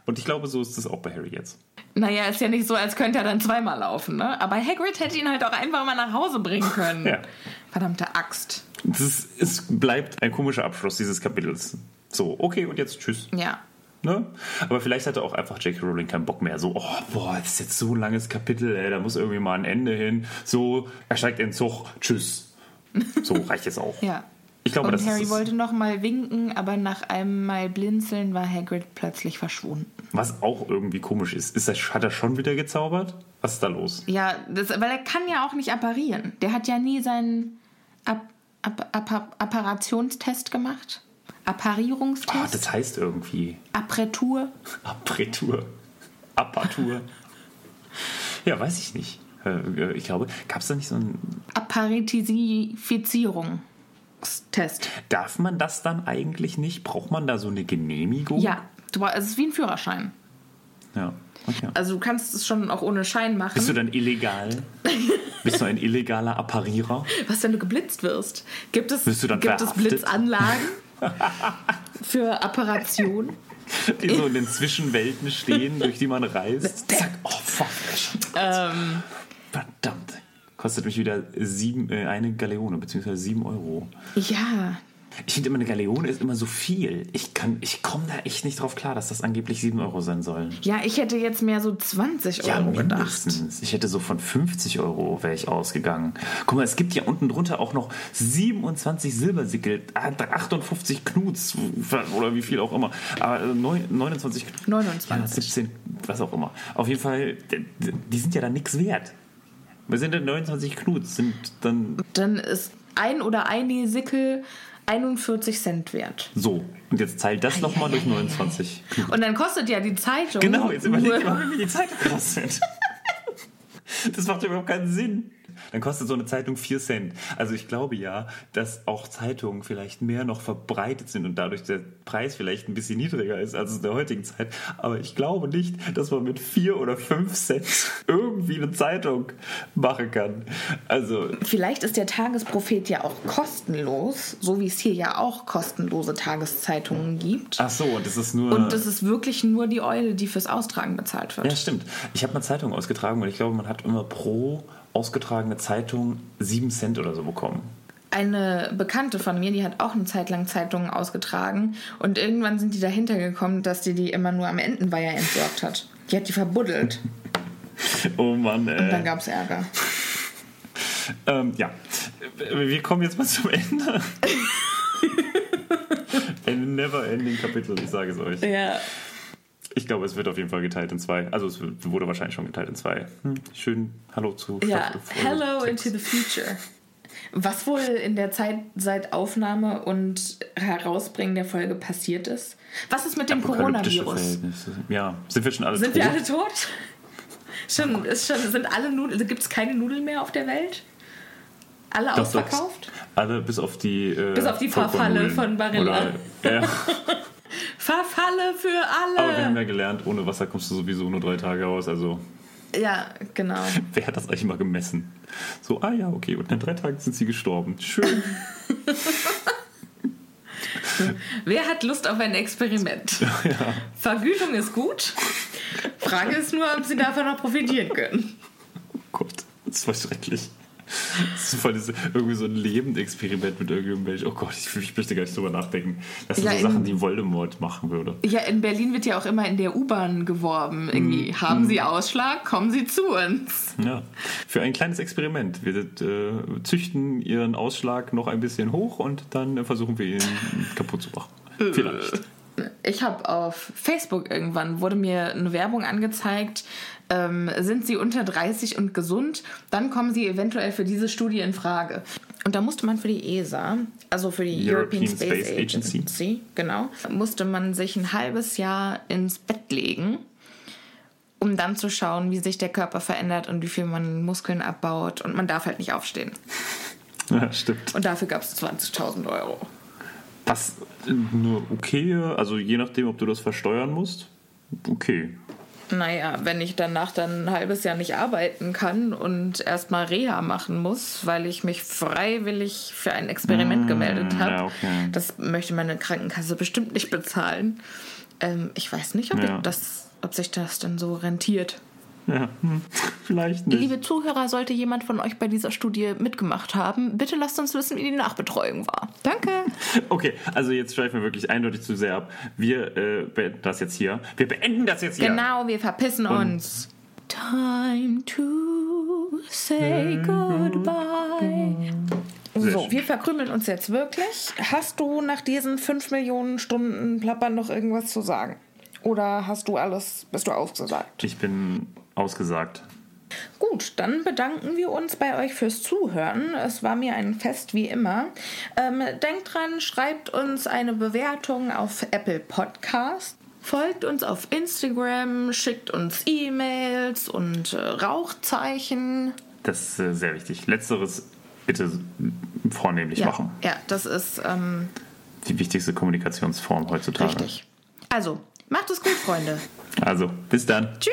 Und ich glaube, so ist es auch bei Harry jetzt. Naja, ist ja nicht so, als könnte er dann zweimal laufen, ne? Aber Hagrid hätte ihn halt auch einfach mal nach Hause bringen können. Ja. Verdammte Axt. Es, ist, es bleibt ein komischer Abschluss dieses Kapitels. So, okay, und jetzt tschüss. Ja. Ne? Aber vielleicht hatte auch einfach J.K. Rowling keinen Bock mehr. So, oh, boah, das ist jetzt so ein langes Kapitel, ey, da muss irgendwie mal ein Ende hin. So, er steigt in den Zug, tschüss. So, reicht jetzt auch. Ja. Ich glaube, Und das Harry ist wollte noch mal winken, aber nach einem Mal blinzeln war Hagrid plötzlich verschwunden. was auch irgendwie komisch ist. ist das, hat er schon wieder gezaubert? Was ist da los? Ja, das, weil er kann ja auch nicht apparieren. Der hat ja nie seinen App App App Apparationstest gemacht. Apparierungstest. Ah, das heißt irgendwie Appretur. Apretur. Apatur. ja, weiß ich nicht. Äh, Ich glaube, gab es da nicht so ein. Apparitisierungstest. Darf man das dann eigentlich nicht? Braucht man da so eine Genehmigung? Ja, du, es ist wie ein Führerschein. Ja. Okay. Also du kannst es schon auch ohne Schein machen. Bist du dann illegal? Bist du ein illegaler Apparierer? Was, wenn du geblitzt wirst? Gibt es, Wirst du dann gibt es? Blitzanlagen für Apparation? Die so in den Zwischenwelten stehen, durch die man reist. Zack. Oh, fuck. Ähm, Verdammt. Kostet mich wieder sieben, äh, eine Galeone, beziehungsweise sieben Euro. ja, Ich finde immer, eine Galeone ist immer so viel. Ich, kann- ich komme da echt nicht drauf klar, dass das angeblich 7 Euro sein sollen. ja, ich hätte jetzt mehr so 20 Ja, Euro gedacht. mindestens. Ich hätte so von 50 Euro wäre ich ausgegangen. Guck mal, es gibt ja unten drunter auch noch 27 Silbersickel, 58 Knuts oder wie viel auch immer. Aber äh, neun- 29 Knuts. 29. Ja, 17, was auch immer. Auf jeden Fall, die sind ja dann nichts wert. Wir sind denn 29 Knuts, sind dann Dann ist ein oder eine Sickel 41 Cent wert. so. Und jetzt teilt das nochmal durch 29 Knuts. Und dann kostet ja die Zeitung. Genau, jetzt überleg nur- dir mal, wie viel die Zeit kostet. Das macht überhaupt keinen Sinn. Dann kostet so eine Zeitung 4 Cent. Also ich glaube ja, dass auch Zeitungen vielleicht mehr noch verbreitet sind und dadurch der Preis vielleicht ein bisschen niedriger ist als in der heutigen Zeit. Aber ich glaube nicht, dass man mit 4 oder 5 Cent irgendwie eine Zeitung machen kann. Also Vielleicht ist der Tagesprophet ja auch kostenlos, so wie es hier ja auch kostenlose Tageszeitungen gibt. ach so, und das ist nur Und das ist wirklich nur die Eule, die fürs Austragen bezahlt wird. Ja, stimmt. Ich habe mal Zeitung ausgetragen und ich glaube, man hat immer pro ausgetragene Zeitung 7 Cent oder so bekommen. Eine Bekannte von mir, die hat auch eine Zeit lang Zeitungen ausgetragen und irgendwann sind die dahinter gekommen, dass die die immer nur am Entenweiher entsorgt hat. Die hat die verbuddelt Oh Mann, und dann ey. gab es Ärger. Ähm, ja, wir kommen jetzt mal zum Ende. Ein never-ending Kapitel, ich sage es euch. Ja. Ich glaube, es wird auf jeden Fall geteilt in zwei. Also es wurde wahrscheinlich schon geteilt in zwei. Hm, schön, hallo zu Ja, Hello Folge into the future. Was wohl in der Zeit seit Aufnahme und Herausbringen der Folge passiert ist? Was ist mit dem Coronavirus? Verhältnisse. Ja, sind wir schon alle Sind tot? wir alle tot? Schon, ist schon, sind alle Nudeln, gibt es keine Nudeln mehr auf der Welt? Alle Doch, doch. ausverkauft? Alle bis auf die äh, Bis auf die. Farfalle von Barilla. Oder, ja. Verfalle für Aber wir haben alle! ja gelernt, ohne Wasser kommst du sowieso nur drei Tage aus. Also Ja, genau. wer hat das eigentlich mal gemessen? So, ah ja, okay. Und in drei Tagen sind sie gestorben. Schön. Wer hat Lust auf ein Experiment? Vergütung ist gut. Frage ist nur, ob sie davon noch profitieren können. Oh Gott, das ist voll schrecklich. Das ist voll diese, irgendwie so ein Lebendexperiment mit irgendeinem Mensch. Oh Gott, ich, ich möchte gar nicht drüber nachdenken. Das sind Ja, so Sachen, die Voldemort machen würde. Ja, in Berlin wird ja auch immer in der U-Bahn geworben. Irgendwie, Mhm. haben Sie Ausschlag, kommen Sie zu uns. Ja, für ein kleines Experiment. Wir äh, züchten ihren Ausschlag noch ein bisschen hoch und dann äh, versuchen wir ihn kaputt zu machen. Vielleicht. Ich habe auf Facebook irgendwann, wurde mir eine Werbung angezeigt, ähm, sind Sie unter 30 und gesund, dann kommen Sie eventuell für diese Studie in Frage. Und da musste man für die ESA, also für die European, European Space, Space Agency, Agency. genau, musste man sich ein halbes Jahr ins Bett legen, um dann zu schauen, wie sich der Körper verändert und wie viel man Muskeln abbaut. Und man darf halt nicht aufstehen. Ja, stimmt. Und dafür gab es 20.000 Euro. Was eine okay, also je nachdem, ob du das versteuern musst, okay. Naja, wenn ich danach dann ein halbes Jahr nicht arbeiten kann und erstmal Reha machen muss, weil ich mich freiwillig für ein Experiment gemeldet habe, ja, okay. das möchte meine Krankenkasse bestimmt nicht bezahlen. Ähm, ich weiß nicht, ob, Ja. ich das, ob sich das dann so rentiert. Ja, hm, vielleicht nicht. Liebe Zuhörer, sollte jemand von euch bei dieser Studie mitgemacht haben, bitte lasst uns wissen, wie die Nachbetreuung war. Danke. Okay, also jetzt schweifen wir wirklich eindeutig zu sehr ab. Wir äh, beenden das jetzt hier. Wir beenden das jetzt hier. Genau, wir verpissen uns. Time to say goodbye. So, wir verkrümeln uns jetzt wirklich. Hast du nach diesen 5 Millionen Stunden Plappern noch irgendwas zu sagen? Oder hast du alles, bist du ausgesagt? Ich bin ausgesagt. Gut, dann bedanken wir uns bei euch fürs Zuhören. Es war mir ein Fest wie immer. Ähm, denkt dran, schreibt uns eine Bewertung auf Apple Podcast. Folgt uns auf Instagram, schickt uns E-Mails und äh, Rauchzeichen. Das ist äh, sehr wichtig. Letzteres bitte vornehmlich Ja, machen. ja das ist ähm, Die wichtigste Kommunikationsform heutzutage. richtig. Also, macht es gut, Freunde. Also, bis dann. Tschüss.